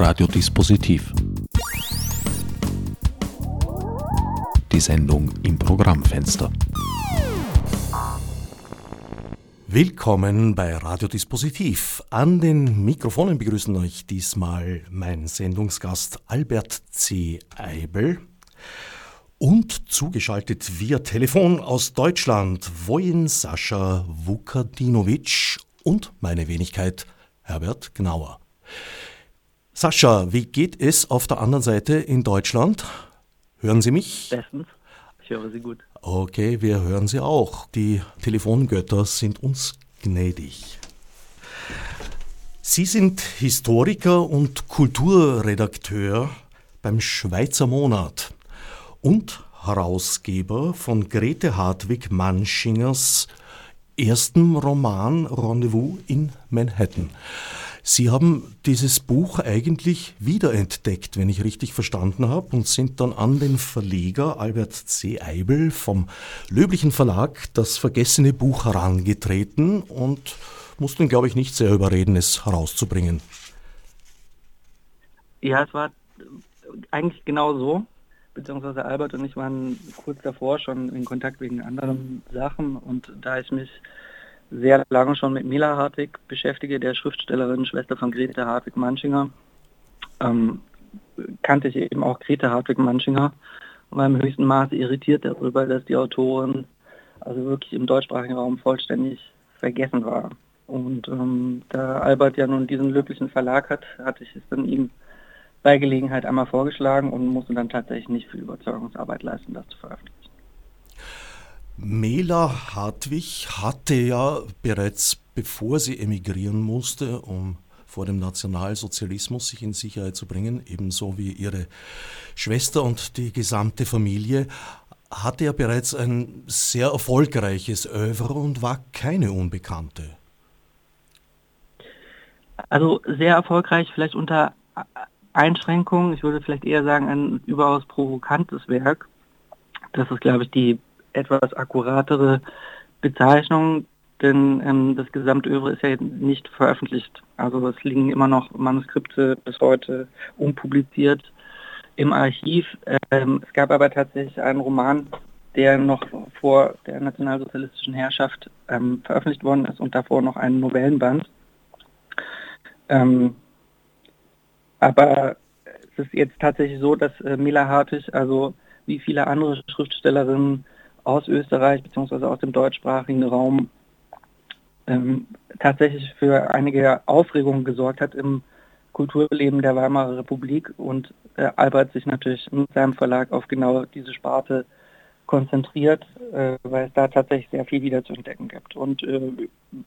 Radiodispositiv. Die Sendung im Programmfenster. Willkommen bei Radiodispositiv. An den Mikrofonen begrüßen euch diesmal mein Sendungsgast Albert C. Eibel und zugeschaltet via Telefon aus Deutschland Wojin Sascha Vukadinovic und meine Wenigkeit Herbert Gnauer. Sascha, wie geht es auf der anderen Seite in Deutschland? Hören Sie mich? Bestens. Ich höre Sie gut. Okay, wir hören Sie auch. Die Telefongötter sind uns gnädig. Sie sind Historiker und Kulturredakteur beim Schweizer Monat und Herausgeber von Grete Hartwig Manschingers ersten Roman Rendezvous in Manhattan. Sie haben dieses Buch eigentlich wiederentdeckt, wenn ich richtig verstanden habe, und sind dann an den Verleger Albert C. Eibel vom Löblichen Verlag das vergessene Buch herangetreten und mussten, glaube ich, nicht sehr überreden, es herauszubringen. Ja, es war eigentlich genau so, beziehungsweise Albert und ich waren kurz davor schon in Kontakt wegen anderen Sachen und da ich mich sehr lange schon mit Mila Hartwig beschäftige, der Schriftstellerin, Schwester von Grete Hartwig-Manchinger. Ähm, kannte ich eben auch Grete Hartwig-Manchinger und war im höchsten Maße irritiert darüber, dass die Autorin also wirklich im deutschsprachigen Raum vollständig vergessen war. Und ähm, da Albert ja nun diesen löblichen Verlag hat, hatte ich es dann ihm bei Gelegenheit einmal vorgeschlagen und musste dann tatsächlich nicht viel Überzeugungsarbeit leisten, das zu veröffentlichen. Mela Hartwig hatte ja bereits bevor sie emigrieren musste, um vor dem Nationalsozialismus sich in Sicherheit zu bringen, ebenso wie ihre Schwester und die gesamte Familie, hatte ja bereits ein sehr erfolgreiches Oeuvre und war keine Unbekannte. Also sehr erfolgreich, vielleicht unter Einschränkungen. Ich würde vielleicht eher sagen, ein überaus provokantes Werk. Das ist, glaube ich, die etwas akkuratere Bezeichnung, denn ähm, das Gesamtövre ist ja nicht veröffentlicht. Also es liegen immer noch Manuskripte bis heute unpubliziert im Archiv. Ähm, es gab aber tatsächlich einen Roman, der noch vor der nationalsozialistischen Herrschaft ähm, veröffentlicht worden ist und davor noch einen Novellenband. Ähm, aber es ist jetzt tatsächlich so, dass äh, Mila Hartig, also wie viele andere Schriftstellerinnen, aus Österreich bzw. aus dem deutschsprachigen Raum ähm, tatsächlich für einige Aufregung gesorgt hat im Kulturleben der Weimarer Republik und äh, Albert sich natürlich mit seinem Verlag auf genau diese Sparte konzentriert, äh, weil es da tatsächlich sehr viel wieder zu entdecken gibt. Und äh,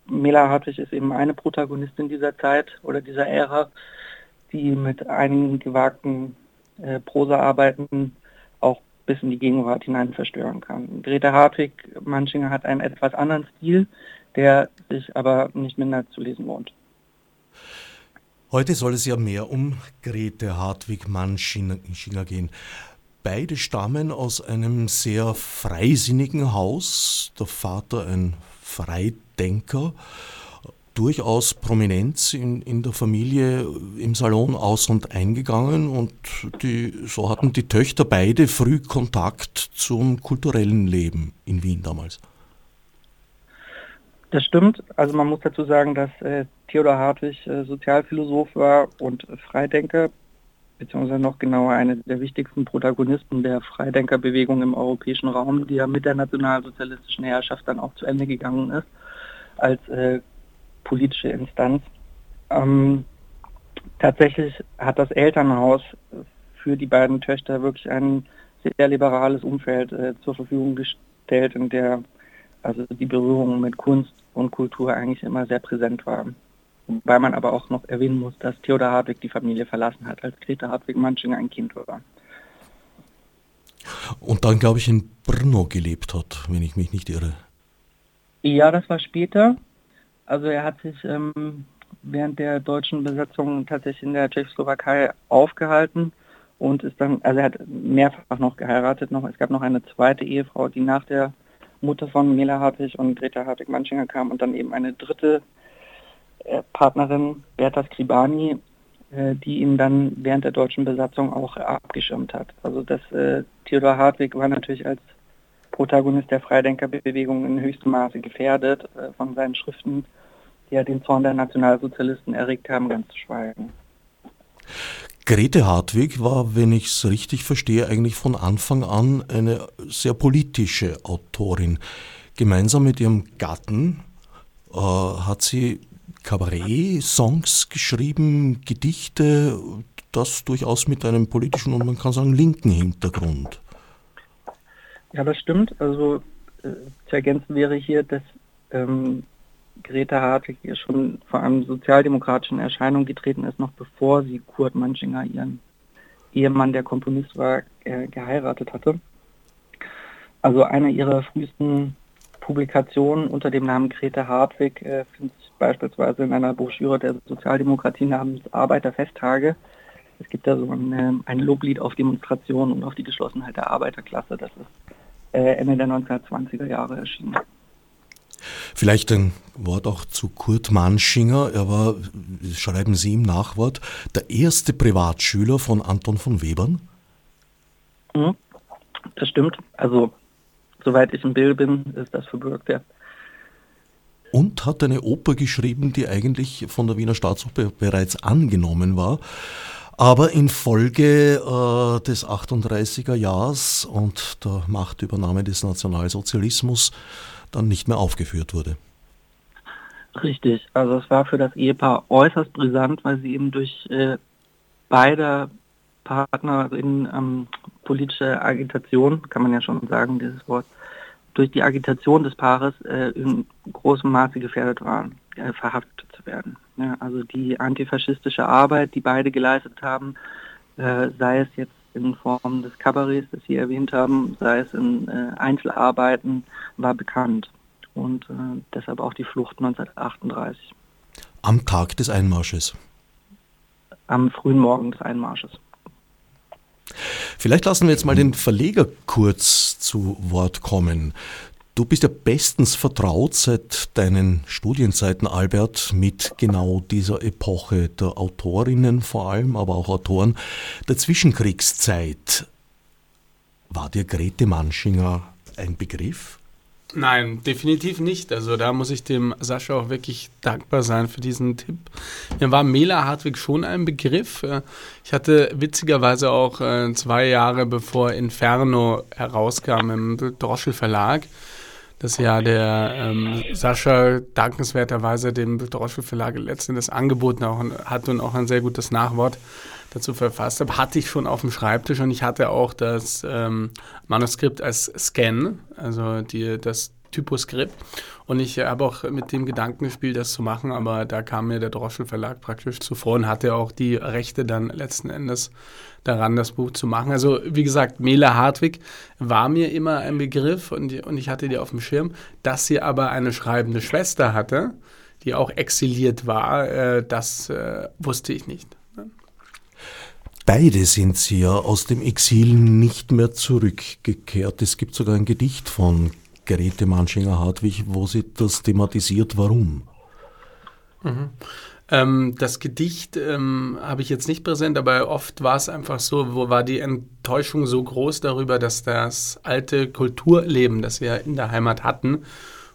Mela Hartwig ist eben eine Protagonistin dieser Zeit oder dieser Ära, die mit einigen gewagten äh, Prosaarbeiten auch bis in die Gegenwart hinein verstören kann. Greta Hartwig, Manchinger hat einen etwas anderen Stil, der sich aber nicht minder zu lesen lohnt. Heute soll es ja mehr um Grete Hartwig Manchinger gehen. Beide stammen aus einem sehr freisinnigen Haus. Der Vater ein Freidenker durchaus Prominenz in, in der Familie im Salon aus und eingegangen und die, so hatten die Töchter beide früh Kontakt zum kulturellen Leben in Wien damals. Das stimmt. Also man muss dazu sagen, dass äh, Theodor Hartwig äh, Sozialphilosoph war und Freidenker, beziehungsweise noch genauer eine der wichtigsten Protagonisten der Freidenkerbewegung im europäischen Raum, die ja mit der nationalsozialistischen Herrschaft dann auch zu Ende gegangen ist, als äh, politische Instanz. Ähm, tatsächlich hat das Elternhaus für die beiden Töchter wirklich ein sehr liberales Umfeld äh, zur Verfügung gestellt, in der also die Berührung mit Kunst und Kultur eigentlich immer sehr präsent war. Weil man aber auch noch erwähnen muss, dass Theodor Hartwig die Familie verlassen hat, als Greta Hartwig-Manchinger ein Kind war. Und dann, glaube ich, in Brno gelebt hat, wenn ich mich nicht irre. Ja, das war später. Also er hat sich ähm, während der deutschen Besetzung tatsächlich in der Tschechoslowakei aufgehalten und ist dann, also er hat mehrfach noch geheiratet, noch, es gab noch eine zweite Ehefrau, die nach der Mutter von Mela Hartwig und Greta Hartwig-Manchinger kam und dann eben eine dritte äh, Partnerin, Berta Skribani, äh, die ihn dann während der deutschen Besatzung auch abgeschirmt hat. Also das äh, Theodor Hartwig war natürlich als Protagonist der Freidenkerbewegung in höchstem Maße gefährdet, äh, von seinen Schriften, die ja den Zorn der Nationalsozialisten erregt haben, ganz zu schweigen. Grete Hartwig war, wenn ich es richtig verstehe, eigentlich von Anfang an eine sehr politische Autorin. Gemeinsam mit ihrem Gatten äh, hat sie Kabarett-Songs geschrieben, Gedichte, das durchaus mit einem politischen und man kann sagen linken Hintergrund. Ja, das stimmt. Also äh, zu ergänzen wäre hier, dass ähm, Greta Hartwig hier schon vor allem sozialdemokratischen Erscheinung getreten ist, noch bevor sie Kurt Manchinger, ihren Ehemann, der Komponist war, äh, geheiratet hatte. Also eine ihrer frühesten Publikationen unter dem Namen Grete Hartwig äh, findet sich beispielsweise in einer Broschüre der Sozialdemokratie namens Arbeiterfesttage. Es gibt da so ein, äh, ein Loblied auf Demonstrationen und auf die Geschlossenheit der Arbeiterklasse. Das ist Ende der 1920er Jahre erschienen. Vielleicht ein Wort auch zu Kurt Manschinger. Er war, schreiben Sie im Nachwort, der erste Privatschüler von Anton von Webern. Mhm. Das stimmt. Also, soweit ich im Bild bin, ist das verbürgt, ja. Und hat eine Oper geschrieben, die eigentlich von der Wiener Staatsoper bereits angenommen war aber infolge äh, des 38er Jahres und der Machtübernahme des Nationalsozialismus dann nicht mehr aufgeführt wurde. Richtig, also es war für das Ehepaar äußerst brisant, weil sie eben durch äh, beide Partner in ähm, politische Agitation, kann man ja schon sagen, dieses Wort, durch die Agitation des Paares äh, in großem Maße gefährdet waren, äh, verhaftet werden. Ja, also die antifaschistische Arbeit, die beide geleistet haben, äh, sei es jetzt in Form des Kabarets, das Sie erwähnt haben, sei es in äh, Einzelarbeiten, war bekannt. Und äh, deshalb auch die Flucht 1938. Am Tag des Einmarsches. Am frühen Morgen des Einmarsches. Vielleicht lassen wir jetzt mal den Verleger kurz zu Wort kommen. Du bist ja bestens vertraut seit deinen Studienzeiten, Albert, mit genau dieser Epoche der Autorinnen vor allem, aber auch Autoren der Zwischenkriegszeit. War dir Grete Manschinger ein Begriff? Nein, definitiv nicht. Also da muss ich dem Sascha auch wirklich dankbar sein für diesen Tipp. Mir war Mela Hartwig schon ein Begriff. Ich hatte witzigerweise auch äh, zwei Jahre bevor Inferno herauskam im Droschel Verlag, das ja der ähm, Sascha dankenswerterweise dem Droschel Verlag letztendlich angeboten auch hat und auch ein sehr gutes Nachwort dazu verfasst habe, hatte ich schon auf dem Schreibtisch und ich hatte auch das ähm, Manuskript als Scan, also die, das Typoskript. Und ich habe auch mit dem Gedanken gespielt, das zu machen, aber da kam mir der Droschel Verlag praktisch zuvor und hatte auch die Rechte dann letzten Endes daran, das Buch zu machen. Also wie gesagt, Mela Hartwig war mir immer ein Begriff und, und ich hatte die auf dem Schirm. Dass sie aber eine schreibende Schwester hatte, die auch exiliert war, äh, das äh, wusste ich nicht. Beide sind sie ja aus dem Exil nicht mehr zurückgekehrt. Es gibt sogar ein Gedicht von Grete Manschinger-Hartwig, wo sie das thematisiert. Warum? Mhm. Ähm, das Gedicht ähm, habe ich jetzt nicht präsent, aber oft war es einfach so, wo war die Enttäuschung so groß darüber, dass das alte Kulturleben, das wir in der Heimat hatten,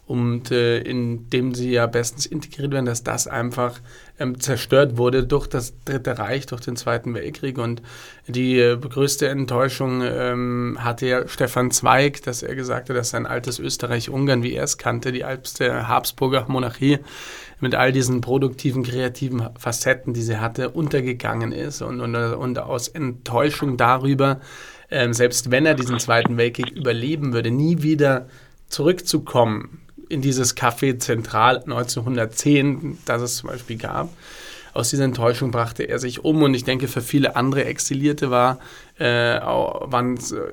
und äh, in dem sie ja bestens integriert werden, dass das einfach ähm, zerstört wurde durch das Dritte Reich, durch den Zweiten Weltkrieg. Und die äh, größte Enttäuschung ähm, hatte ja Stefan Zweig, dass er gesagt hat, dass sein altes Österreich-Ungarn, wie er es kannte, die alte Habsburger Monarchie, mit all diesen produktiven, kreativen Facetten, die sie hatte, untergegangen ist. Und, und, und aus Enttäuschung darüber, ähm, selbst wenn er diesen Zweiten Weltkrieg überleben würde, nie wieder zurückzukommen in dieses Café Zentral 1910, das es zum Beispiel gab. Aus dieser Enttäuschung brachte er sich um und ich denke, für viele andere Exilierte war, äh,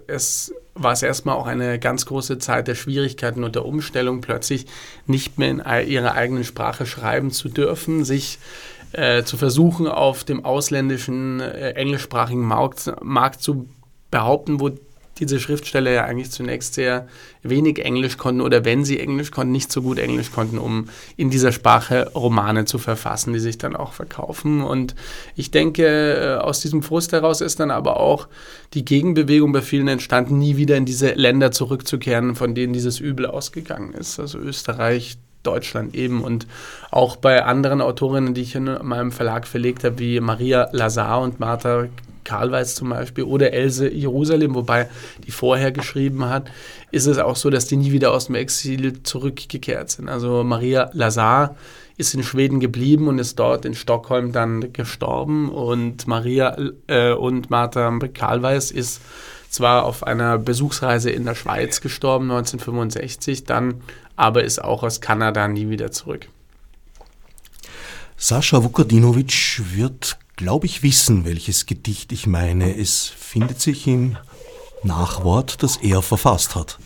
es, war es erstmal auch eine ganz große Zeit der Schwierigkeiten und der Umstellung, plötzlich nicht mehr in ihrer eigenen Sprache schreiben zu dürfen, sich äh, zu versuchen, auf dem ausländischen äh, englischsprachigen Markt, Markt zu behaupten, wo diese Schriftsteller ja eigentlich zunächst sehr wenig Englisch konnten oder wenn sie Englisch konnten, nicht so gut Englisch konnten, um in dieser Sprache Romane zu verfassen, die sich dann auch verkaufen. Und ich denke, äh, aus diesem Frust heraus ist dann aber auch die Gegenbewegung bei vielen entstanden, nie wieder in diese Länder zurückzukehren, von denen dieses Übel ausgegangen ist. Also Österreich, Deutschland eben und auch bei anderen Autorinnen, die ich in meinem Verlag verlegt habe, wie Maria Lazar und Martha Karlweiß zum Beispiel oder Else Jerusalem, wobei die vorher geschrieben hat, ist es auch so, dass die nie wieder aus dem Exil zurückgekehrt sind. Also Maria Lazar ist in Schweden geblieben und ist dort in Stockholm dann gestorben und Maria äh, und Martha Karlweiß ist zwar auf einer Besuchsreise in der Schweiz gestorben 1965, dann aber ist auch aus Kanada nie wieder zurück. Sascha Vukadinovic wird glaube ich, wissen, welches Gedicht ich meine. Es findet sich im Nachwort, das er verfasst hat.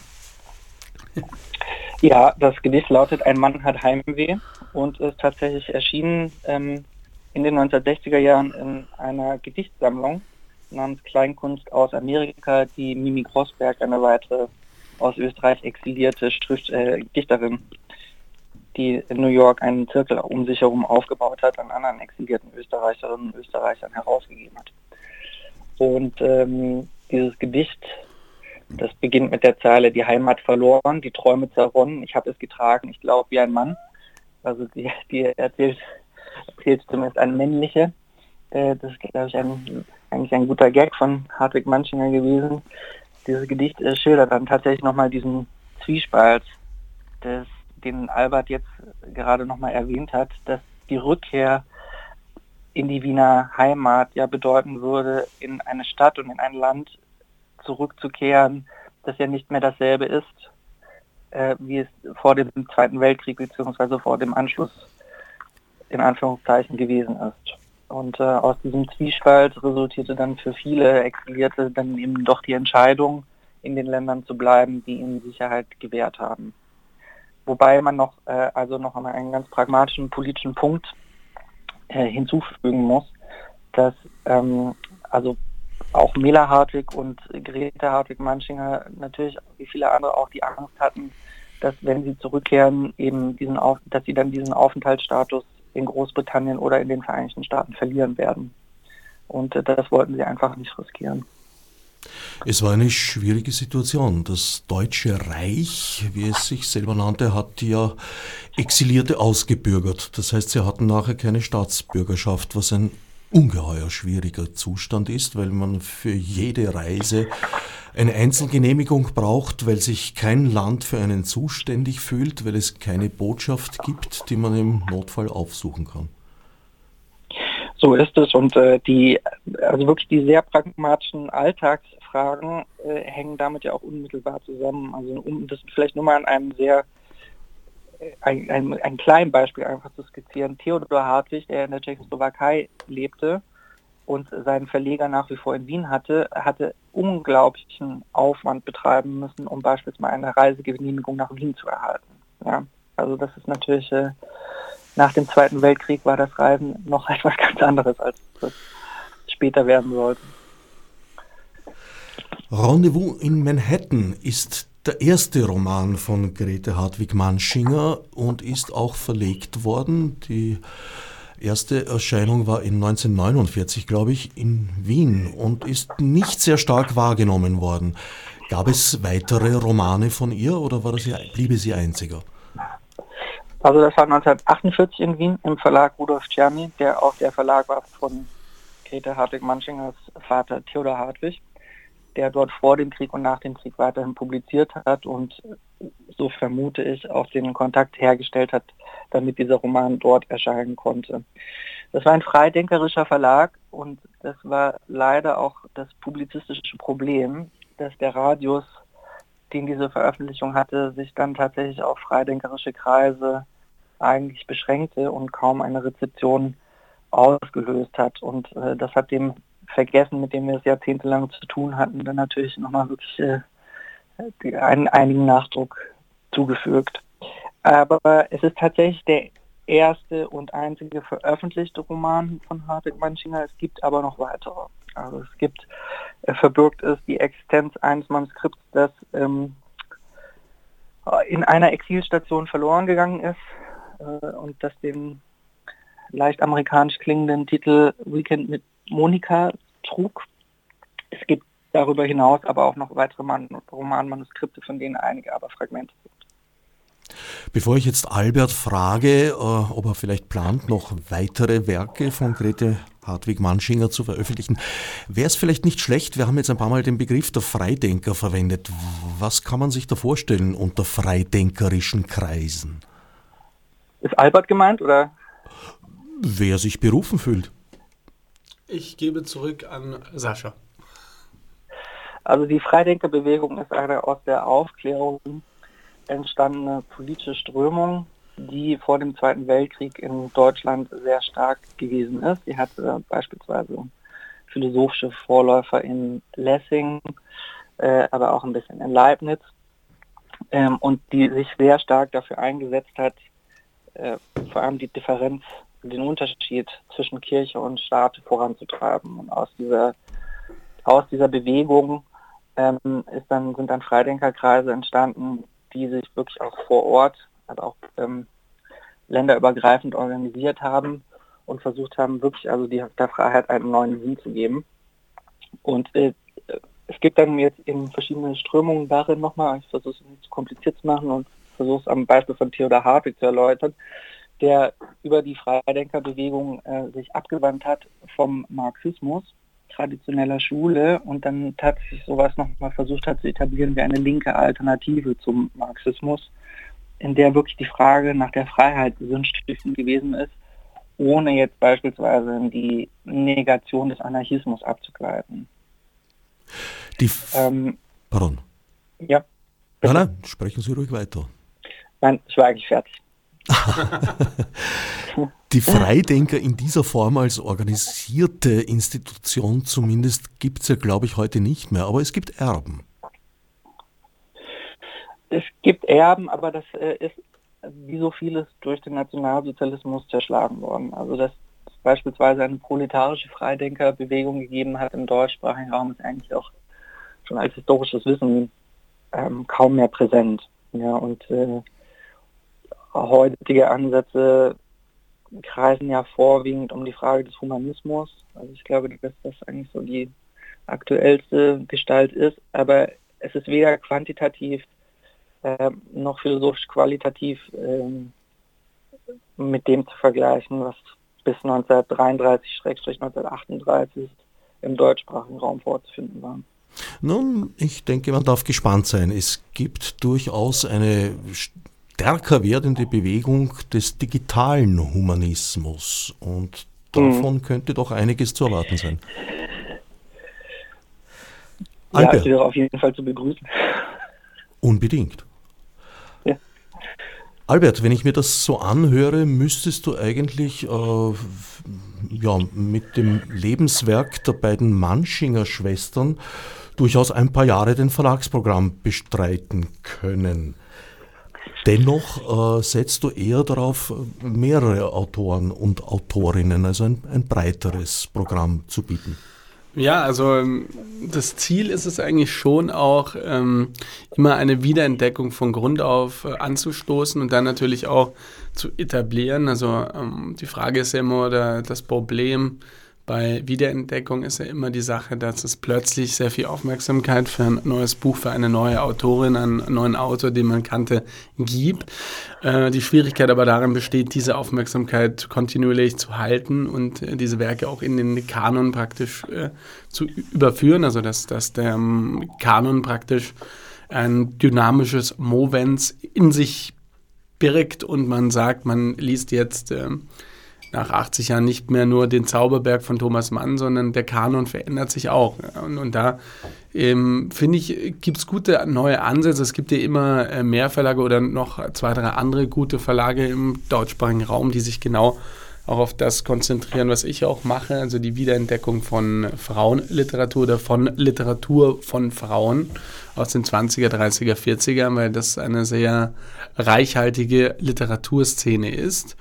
Ja, das Gedicht lautet Ein Mann hat Heimweh und ist tatsächlich erschienen ähm, in den 1960er Jahren in einer Gedichtsammlung namens Kleinkunst aus Amerika, die Mimi Grossberg, eine weitere aus Österreich exilierte Schrift, äh, Dichterin, die in New York einen Zirkel um sich herum aufgebaut hat, an anderen exilierten Österreicherinnen und Österreichern herausgegeben hat. Und ähm, dieses Gedicht, das beginnt mit der Zeile, die Heimat verloren, die Träume zerronnen, ich habe es getragen, ich glaube wie ein Mann. Also die, die erzählt, erzählt zumindest eine männliche. Äh, das ist, glaube ich, ein, eigentlich ein guter Gag von Hartwig Manchinger gewesen. Dieses Gedicht äh, schildert dann tatsächlich nochmal diesen Zwiespalt des den Albert jetzt gerade nochmal erwähnt hat, dass die Rückkehr in die Wiener Heimat ja bedeuten würde, in eine Stadt und in ein Land zurückzukehren, das ja nicht mehr dasselbe ist, äh, wie es vor dem Zweiten Weltkrieg bzw. vor dem Anschluss in Anführungszeichen gewesen ist. Und äh, aus diesem Zwiespalt resultierte dann für viele Exilierte dann eben doch die Entscheidung, in den Ländern zu bleiben, die ihnen Sicherheit gewährt haben. Wobei man noch, äh, also noch einmal einen ganz pragmatischen politischen Punkt äh, hinzufügen muss, dass ähm, also auch Mela Hartwig und Grete Hartwig-Manschinger natürlich wie viele andere auch die Angst hatten, dass wenn sie zurückkehren, eben diesen Auf dass sie dann diesen Aufenthaltsstatus in Großbritannien oder in den Vereinigten Staaten verlieren werden. Und äh, das wollten sie einfach nicht riskieren. Es war eine schwierige Situation. Das Deutsche Reich, wie es sich selber nannte, hat ja Exilierte ausgebürgert. Das heißt, sie hatten nachher keine Staatsbürgerschaft, was ein ungeheuer schwieriger Zustand ist, weil man für jede Reise eine Einzelgenehmigung braucht, weil sich kein Land für einen zuständig fühlt, weil es keine Botschaft gibt, die man im Notfall aufsuchen kann. So ist es und äh, die, also wirklich die sehr pragmatischen Alltagsfragen äh, hängen damit ja auch unmittelbar zusammen. Also um das vielleicht nur mal an einem sehr äh, ein, ein, ein kleinen Beispiel einfach zu skizzieren. Theodor Hartwig, der in der Tschechoslowakei lebte und seinen Verleger nach wie vor in Wien hatte, hatte unglaublichen Aufwand betreiben müssen, um beispielsweise eine Reisegenehmigung nach Wien zu erhalten. Ja, also das ist natürlich äh, nach dem Zweiten Weltkrieg war das Reisen noch etwas ganz anderes, als es später werden sollte. Rendezvous in Manhattan ist der erste Roman von Grete Hartwig-Manschinger und ist auch verlegt worden. Die erste Erscheinung war in 1949, glaube ich, in Wien und ist nicht sehr stark wahrgenommen worden. Gab es weitere Romane von ihr oder war das, bliebe sie einziger? Also das war 1948 in Wien im Verlag Rudolf Czerny, der auch der Verlag war von Grete Hartwig-Manschingers Vater Theodor Hartwig, der dort vor dem Krieg und nach dem Krieg weiterhin publiziert hat und so vermute ich auch den Kontakt hergestellt hat, damit dieser Roman dort erscheinen konnte. Das war ein freidenkerischer Verlag und das war leider auch das publizistische Problem, dass der Radius den diese Veröffentlichung hatte, sich dann tatsächlich auf freidenkerische Kreise eigentlich beschränkte und kaum eine Rezeption ausgelöst hat. Und äh, das hat dem Vergessen, mit dem wir es jahrzehntelang zu tun hatten, dann natürlich nochmal wirklich äh, einen, einigen Nachdruck zugefügt. Aber es ist tatsächlich der erste und einzige veröffentlichte Roman von Hartwig Manchinger. Es gibt aber noch weitere. Also es gibt, äh, verbirgt ist die Existenz eines Manuskripts, das ähm, in einer Exilstation verloren gegangen ist äh, und das den leicht amerikanisch klingenden Titel Weekend mit Monika trug. Es gibt darüber hinaus aber auch noch weitere Man Romanmanuskripte, von denen einige aber Fragmente sind. Bevor ich jetzt Albert frage, äh, ob er vielleicht plant, noch weitere Werke von Grete Hartwig Manschinger zu veröffentlichen, wäre es vielleicht nicht schlecht, wir haben jetzt ein paar Mal den Begriff der Freidenker verwendet. Was kann man sich da vorstellen unter freidenkerischen Kreisen? Ist Albert gemeint oder? Wer sich berufen fühlt. Ich gebe zurück an Sascha. Also die Freidenkerbewegung ist eine aus der Aufklärung entstandene politische Strömung, die vor dem Zweiten Weltkrieg in Deutschland sehr stark gewesen ist. Sie hatte beispielsweise philosophische Vorläufer in Lessing, äh, aber auch ein bisschen in Leibniz ähm, und die sich sehr stark dafür eingesetzt hat, äh, vor allem die Differenz, den Unterschied zwischen Kirche und Staat voranzutreiben. Und aus dieser, aus dieser Bewegung ähm, ist dann, sind dann Freidenkerkreise entstanden, die sich wirklich auch vor Ort, aber auch ähm, länderübergreifend organisiert haben und versucht haben, wirklich also die, der Freiheit einen neuen Sinn zu geben. Und äh, es gibt dann jetzt eben verschiedene Strömungen darin nochmal, ich versuche es nicht zu kompliziert zu machen und versuche es am Beispiel von Theodor Hartwig zu erläutern, der über die Freidenkerbewegung äh, sich abgewandt hat vom Marxismus traditioneller Schule und dann tatsächlich sowas nochmal versucht hat zu etablieren wie eine linke Alternative zum Marxismus, in der wirklich die Frage nach der Freiheit sinnstiftend gewesen ist, ohne jetzt beispielsweise in die Negation des Anarchismus abzugleiten. Die ähm, Pardon. Ja. Bitte. Nein, nein, sprechen Sie ruhig weiter. Nein, ich war eigentlich fertig. Die Freidenker in dieser Form als organisierte Institution zumindest gibt es ja, glaube ich, heute nicht mehr, aber es gibt Erben. Es gibt Erben, aber das äh, ist wie so vieles durch den Nationalsozialismus zerschlagen worden. Also dass es beispielsweise eine proletarische Freidenkerbewegung gegeben hat im deutschsprachigen Raum, ist eigentlich auch schon als historisches Wissen ähm, kaum mehr präsent. Ja, und äh, heutige Ansätze kreisen ja vorwiegend um die Frage des Humanismus. Also ich glaube, dass das eigentlich so die aktuellste Gestalt ist, aber es ist weder quantitativ äh, noch philosophisch qualitativ äh, mit dem zu vergleichen, was bis 1933-1938 im deutschsprachigen Raum vorzufinden war. Nun, ich denke, man darf gespannt sein. Es gibt durchaus eine stärker werdende Bewegung des digitalen Humanismus. Und davon mhm. könnte doch einiges zu erwarten sein. Ja, Albert. wäre auf jeden Fall zu begrüßen. Unbedingt. Ja. Albert, wenn ich mir das so anhöre, müsstest du eigentlich äh, ja, mit dem Lebenswerk der beiden Manschinger Schwestern durchaus ein paar Jahre den Verlagsprogramm bestreiten können. Dennoch äh, setzt du eher darauf, mehrere Autoren und Autorinnen, also ein, ein breiteres Programm zu bieten. Ja, also ähm, das Ziel ist es eigentlich schon auch, ähm, immer eine Wiederentdeckung von Grund auf äh, anzustoßen und dann natürlich auch zu etablieren. Also ähm, die Frage ist ja immer oder das Problem, bei Wiederentdeckung ist ja immer die Sache, dass es plötzlich sehr viel Aufmerksamkeit für ein neues Buch, für eine neue Autorin, einen neuen Autor, den man kannte, gibt. Äh, die Schwierigkeit aber darin besteht, diese Aufmerksamkeit kontinuierlich zu halten und äh, diese Werke auch in den Kanon praktisch äh, zu überführen, also dass, dass der ähm, Kanon praktisch ein dynamisches Movens in sich birgt und man sagt, man liest jetzt ähm, nach 80 Jahren nicht mehr nur den Zauberberg von Thomas Mann, sondern der Kanon verändert sich auch. Und, und da ähm, finde ich, gibt es gute neue Ansätze. Es gibt ja immer äh, mehr Verlage oder noch zwei, drei andere gute Verlage im deutschsprachigen Raum, die sich genau auch auf das konzentrieren, was ich auch mache, also die Wiederentdeckung von Frauenliteratur oder von Literatur von Frauen aus den 20er, 30er, 40er, weil das eine sehr reichhaltige Literaturszene ist.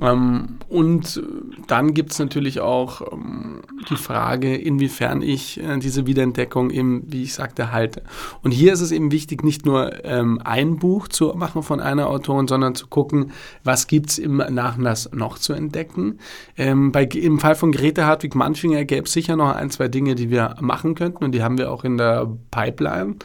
Ähm, und dann gibt es natürlich auch ähm, die Frage, inwiefern ich äh, diese Wiederentdeckung eben, wie ich sagte, halte. Und hier ist es eben wichtig, nicht nur ähm, ein Buch zu machen von einer Autorin, sondern zu gucken, was gibt es im Nachlass noch zu entdecken. Ähm, bei, Im Fall von Grete Hartwig-Manchinger gäbe es sicher noch ein, zwei Dinge, die wir machen könnten und die haben wir auch in der Pipeline.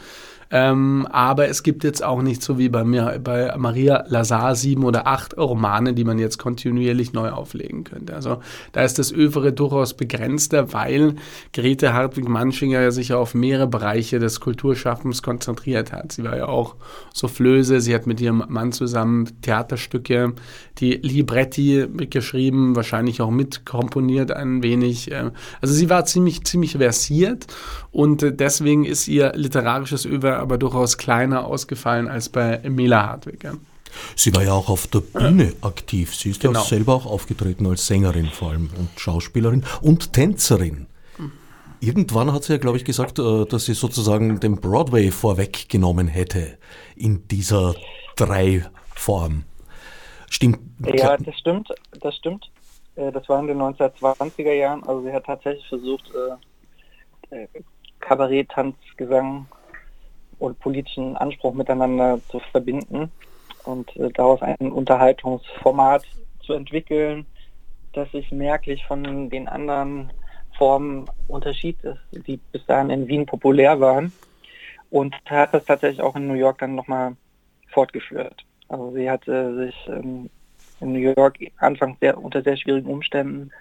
Ähm, aber es gibt jetzt auch nicht so wie bei mir, bei Maria Lazar sieben oder acht Romane, die man jetzt kontinuierlich neu auflegen könnte. Also da ist das Övere durchaus begrenzter, weil Grete Hartwig-Manschinger sich ja auf mehrere Bereiche des Kulturschaffens konzentriert hat. Sie war ja auch Soufflöse, sie hat mit ihrem Mann zusammen Theaterstücke, die Libretti mitgeschrieben, wahrscheinlich auch mitkomponiert ein wenig. Ähm, also sie war ziemlich, ziemlich versiert und deswegen ist ihr literarisches Övre aber durchaus kleiner ausgefallen als bei Mila Hartwig. Ja. Sie war ja auch auf der Bühne ja. aktiv. Sie ist genau. ja selber auch aufgetreten als Sängerin vor allem und Schauspielerin und Tänzerin. Irgendwann hat sie ja, glaube ich, gesagt, äh, dass sie sozusagen den Broadway vorweggenommen hätte in dieser Drei-Form. Stimmt? Ja, das stimmt. Das stimmt. Äh, das war in den 1920er Jahren. Also sie hat tatsächlich versucht, äh, Kabarett, Tanz, Gesang und politischen Anspruch miteinander zu verbinden und äh, daraus ein Unterhaltungsformat zu entwickeln, das sich merklich von den anderen Formen unterschied, die bis dahin in Wien populär waren und hat das tatsächlich auch in New York dann nochmal fortgeführt. Also sie hatte sich ähm, in New York anfangs sehr, unter sehr schwierigen Umständen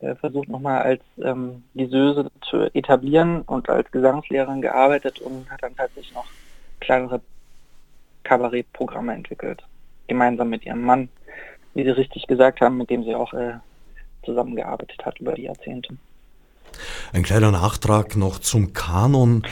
äh, versucht nochmal als ähm, Liseuse zu etablieren und als Gesangslehrerin gearbeitet und hat dann tatsächlich noch kleinere Kabarettprogramme entwickelt. Gemeinsam mit ihrem Mann, wie Sie richtig gesagt haben, mit dem sie auch äh, zusammengearbeitet hat über die Jahrzehnte. Ein kleiner Nachtrag noch zum Kanon.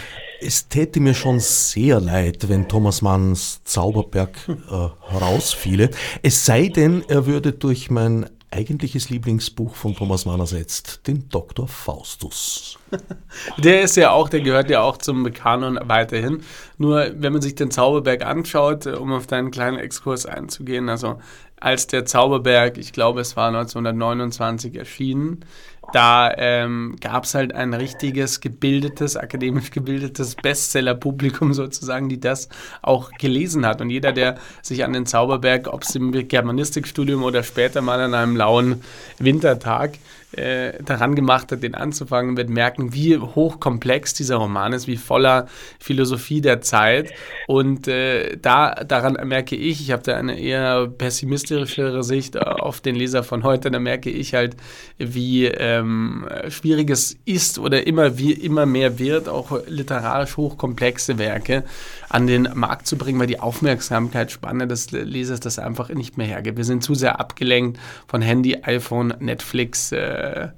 Es täte mir schon sehr leid, wenn Thomas Manns Zauberberg äh, herausfiele. Es sei denn, er würde durch mein eigentliches Lieblingsbuch von Thomas Mann ersetzt, den Dr. Faustus. Der ist ja auch, der gehört ja auch zum Kanon weiterhin. Nur wenn man sich den Zauberberg anschaut, äh, um auf deinen kleinen Exkurs einzugehen, also als der Zauberberg, ich glaube es war 1929 erschienen, da ähm, gab es halt ein richtiges gebildetes, akademisch gebildetes Bestseller-Publikum sozusagen, die das auch gelesen hat. Und jeder, der sich an den Zauberberg, ob es im Germanistikstudium oder später mal an einem lauen Wintertag äh, daran gemacht hat, den anzufangen, wird merken, wie hochkomplex dieser Roman ist, wie voller Philosophie der Zeit. Und äh, da daran merke ich, ich habe da eine eher pessimistischere Sicht auf den Leser von heute, da merke ich halt, wie ähm, schwierig es ist oder immer, wie, immer mehr wird, auch literarisch hochkomplexe Werke an den Markt zu bringen, weil die Aufmerksamkeitsspanne des Lesers das einfach nicht mehr hergibt. Wir sind zu sehr abgelenkt von Handy, iPhone, Netflix, äh,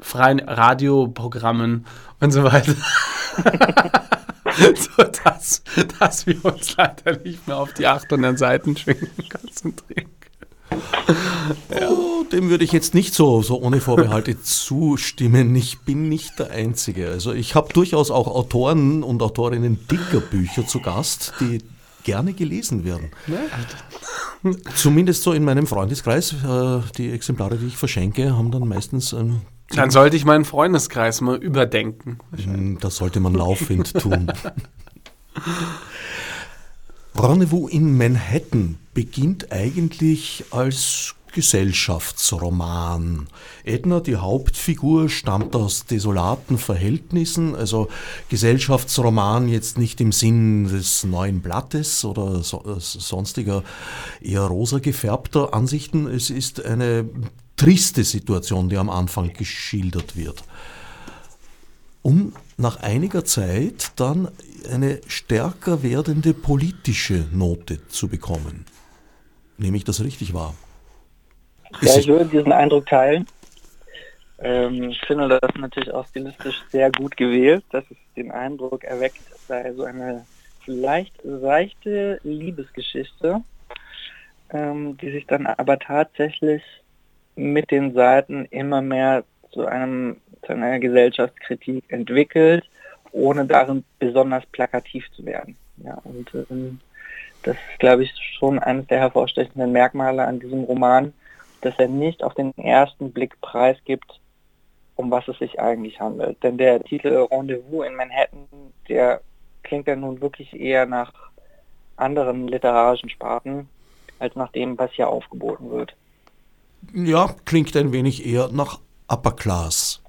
freien Radioprogrammen und so weiter. so dass, dass wir uns leider nicht mehr auf die 800 Seiten schwingen konzentrieren ja. oh, dem würde ich jetzt nicht so, so ohne Vorbehalte zustimmen. Ich bin nicht der Einzige. Also ich habe durchaus auch Autoren und Autorinnen dicker Bücher zu Gast, die gerne gelesen werden. Ja. Zumindest so in meinem Freundeskreis. Äh, die Exemplare, die ich verschenke, haben dann meistens ein dann sollte ich meinen Freundeskreis mal überdenken. Hm, das sollte man laufend tun. Rendezvous in Manhattan beginnt eigentlich als Gesellschaftsroman. Edna, die Hauptfigur, stammt aus desolaten Verhältnissen, also Gesellschaftsroman jetzt nicht im Sinn des neuen Blattes oder äh, sonstiger eher rosa gefärbter Ansichten. Es ist eine triste Situation, die am Anfang geschildert wird. Um nach einiger Zeit dann eine stärker werdende politische Note zu bekommen. Nehme ich das richtig wahr? Ja, ich würde diesen Eindruck teilen. Ähm, ich finde das natürlich auch stilistisch sehr gut gewählt, dass es den Eindruck erweckt, es sei so eine vielleicht seichte Liebesgeschichte, ähm, die sich dann aber tatsächlich mit den Seiten immer mehr zu, einem, zu einer Gesellschaftskritik entwickelt, ohne darin besonders plakativ zu werden. Ja, und ähm, das ist, glaube ich, schon eines der hervorstechenden Merkmale an diesem Roman, dass er nicht auf den ersten Blick preisgibt, um was es sich eigentlich handelt. Denn der Titel Rendezvous in Manhattan, der klingt ja nun wirklich eher nach anderen literarischen Sparten als nach dem, was hier aufgeboten wird. Ja, klingt ein wenig eher nach Upper Class.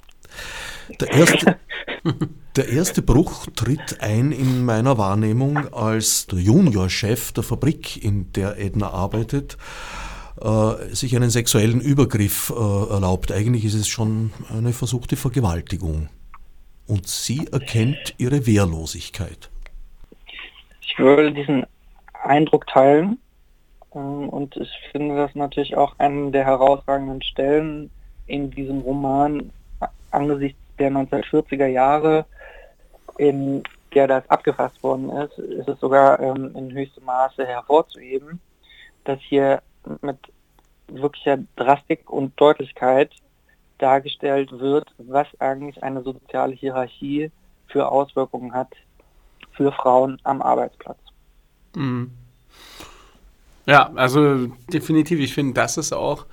Der erste, der erste Bruch tritt ein in meiner Wahrnehmung, als der Juniorchef der Fabrik, in der Edna arbeitet, äh, sich einen sexuellen Übergriff äh, erlaubt. Eigentlich ist es schon eine versuchte Vergewaltigung. Und sie erkennt ihre Wehrlosigkeit. Ich würde diesen Eindruck teilen. Ähm, und ich finde das natürlich auch einen der herausragenden Stellen in diesem Roman angesichts der 1940er Jahre, in der das abgefasst worden ist, ist es sogar ähm, in höchstem Maße hervorzuheben, dass hier mit wirklicher Drastik und Deutlichkeit dargestellt wird, was eigentlich eine soziale Hierarchie für Auswirkungen hat für Frauen am Arbeitsplatz. Mhm. Ja, also definitiv. Ich finde, das ist auch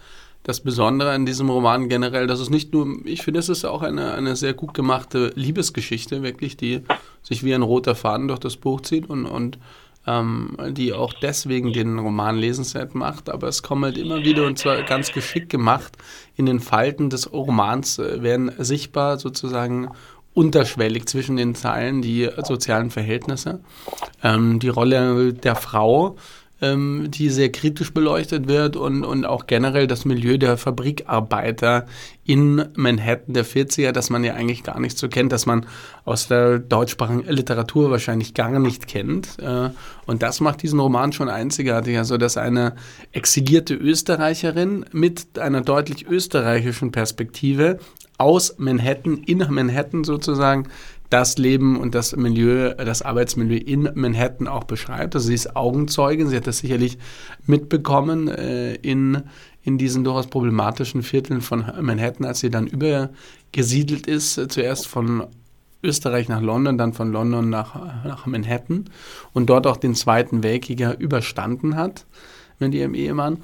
das Besondere an diesem Roman generell, dass es nicht nur, ich finde, es ist auch eine, eine sehr gut gemachte Liebesgeschichte, wirklich, die sich wie ein roter Faden durch das Buch zieht und, und ähm, die auch deswegen den Roman lesenswert macht. Aber es kommen halt immer wieder, und zwar ganz geschickt gemacht, in den Falten des Romans äh, werden sichtbar sozusagen unterschwellig zwischen den Zeilen die sozialen Verhältnisse. Ähm, die Rolle der Frau ähm, die sehr kritisch beleuchtet wird und, und auch generell das Milieu der Fabrikarbeiter in Manhattan der 40er, das man ja eigentlich gar nicht so kennt, dass man aus der deutschsprachigen Literatur wahrscheinlich gar nicht kennt. Äh, und das macht diesen Roman schon einzigartig, also dass eine exilierte Österreicherin mit einer deutlich österreichischen Perspektive aus Manhattan, in Manhattan sozusagen, das Leben und das Milieu, das Arbeitsmilieu in Manhattan auch beschreibt. Also sie ist Augenzeugin, sie hat das sicherlich mitbekommen äh, in, in diesen durchaus problematischen Vierteln von Manhattan, als sie dann übergesiedelt ist, äh, zuerst von Österreich nach London, dann von London nach, nach Manhattan und dort auch den Zweiten Weltkrieg überstanden hat mit ihrem Ehemann.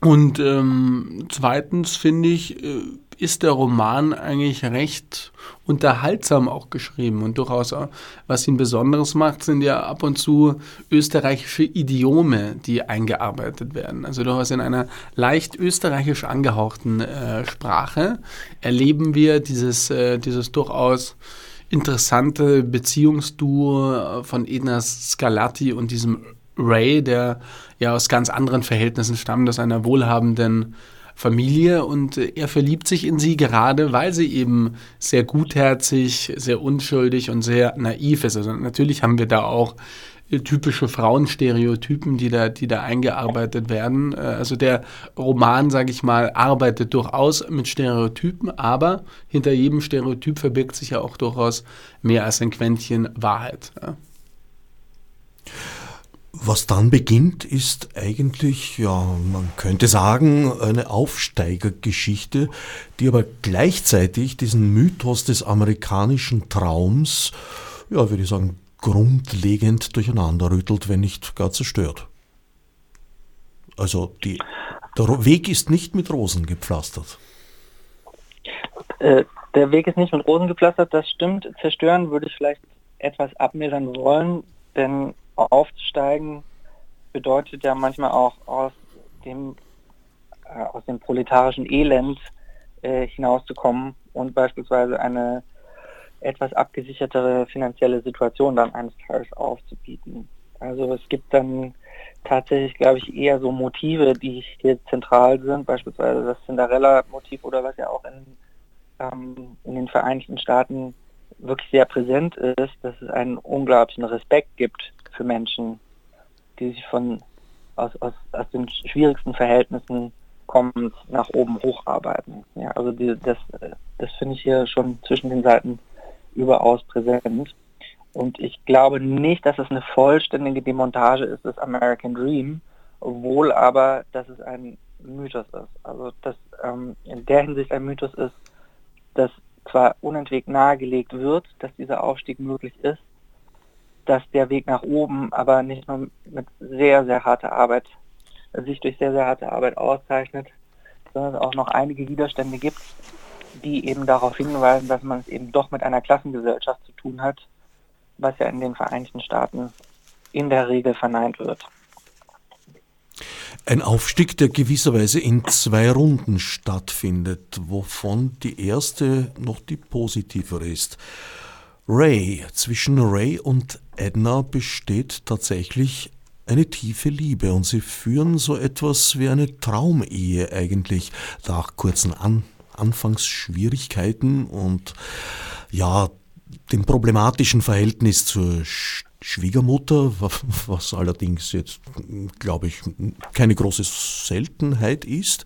Und ähm, zweitens finde ich, äh, ist der Roman eigentlich recht unterhaltsam auch geschrieben und durchaus, auch, was ihn besonderes macht, sind ja ab und zu österreichische Idiome, die eingearbeitet werden. Also durchaus in einer leicht österreichisch angehauchten äh, Sprache erleben wir dieses, äh, dieses durchaus interessante Beziehungsduo von Edna Scarlatti und diesem Ray, der ja aus ganz anderen Verhältnissen stammt, aus einer wohlhabenden Familie und äh, er verliebt sich in sie gerade, weil sie eben sehr gutherzig, sehr unschuldig und sehr naiv ist. Also natürlich haben wir da auch äh, typische Frauenstereotypen, die da, die da eingearbeitet werden. Äh, also der Roman, sage ich mal, arbeitet durchaus mit Stereotypen, aber hinter jedem Stereotyp verbirgt sich ja auch durchaus mehr als ein Quäntchen Wahrheit. Ja. Was dann beginnt, ist eigentlich, ja, man könnte sagen, eine Aufsteigergeschichte, die aber gleichzeitig diesen Mythos des amerikanischen Traums, ja, würde ich sagen, grundlegend durcheinanderrüttelt, wenn nicht gar zerstört. Also die, der Weg ist nicht mit Rosen gepflastert. Äh, der Weg ist nicht mit Rosen gepflastert, das stimmt. Zerstören würde ich vielleicht etwas abmildern wollen, denn aufzusteigen bedeutet ja manchmal auch aus dem, äh, aus dem proletarischen Elend äh, hinauszukommen und beispielsweise eine etwas abgesichertere finanzielle Situation dann eines Tages aufzubieten. Also es gibt dann tatsächlich, glaube ich, eher so Motive, die hier zentral sind, beispielsweise das Cinderella-Motiv oder was ja auch in, ähm, in den Vereinigten Staaten wirklich sehr präsent ist, dass es einen unglaublichen Respekt gibt für Menschen, die sich von aus, aus, aus den schwierigsten Verhältnissen kommend nach oben hocharbeiten. Ja, also die, das, das finde ich hier schon zwischen den Seiten überaus präsent. Und ich glaube nicht, dass es eine vollständige Demontage ist des American Dream, wohl aber, dass es ein Mythos ist. Also dass ähm, in der Hinsicht ein Mythos ist, dass zwar unentwegt nahegelegt wird, dass dieser Aufstieg möglich ist, dass der Weg nach oben aber nicht nur mit sehr, sehr harter Arbeit, sich durch sehr, sehr harte Arbeit auszeichnet, sondern auch noch einige Widerstände gibt, die eben darauf hinweisen, dass man es eben doch mit einer Klassengesellschaft zu tun hat, was ja in den Vereinigten Staaten in der Regel verneint wird. Ein Aufstieg, der gewisserweise in zwei Runden stattfindet, wovon die erste noch die positivere ist. Ray, zwischen Ray und Edna besteht tatsächlich eine tiefe Liebe und sie führen so etwas wie eine Traumehe eigentlich nach kurzen An Anfangsschwierigkeiten und ja, dem problematischen Verhältnis zur Schwiegermutter, was allerdings jetzt, glaube ich, keine große Seltenheit ist,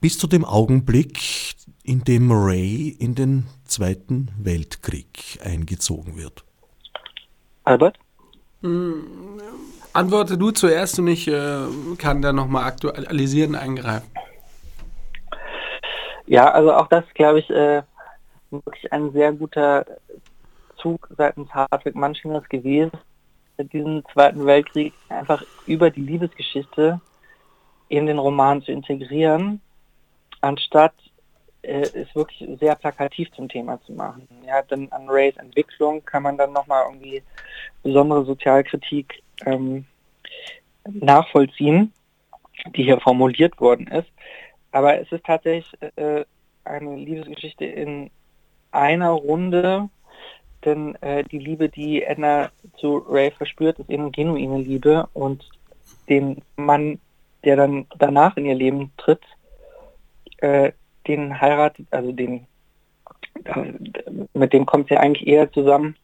bis zu dem Augenblick, in dem Ray in den Zweiten Weltkrieg eingezogen wird. Albert? Hm, antworte du zuerst und ich äh, kann da nochmal aktualisieren, eingreifen. Ja, also auch das, glaube ich, äh, wirklich ein sehr guter Zug seitens Hartwig Manschingers gewesen, diesen Zweiten Weltkrieg einfach über die Liebesgeschichte in den Roman zu integrieren, anstatt äh, es wirklich sehr plakativ zum Thema zu machen. Ja, denn an Rays Entwicklung kann man dann nochmal irgendwie besondere Sozialkritik ähm, nachvollziehen, die hier formuliert worden ist. Aber es ist tatsächlich äh, eine Liebesgeschichte in einer Runde, denn äh, die Liebe, die Edna zu Ray verspürt, ist eben genuine Liebe und den Mann, der dann danach in ihr Leben tritt, äh, den heiratet, also den, mit dem kommt sie eigentlich eher zusammen,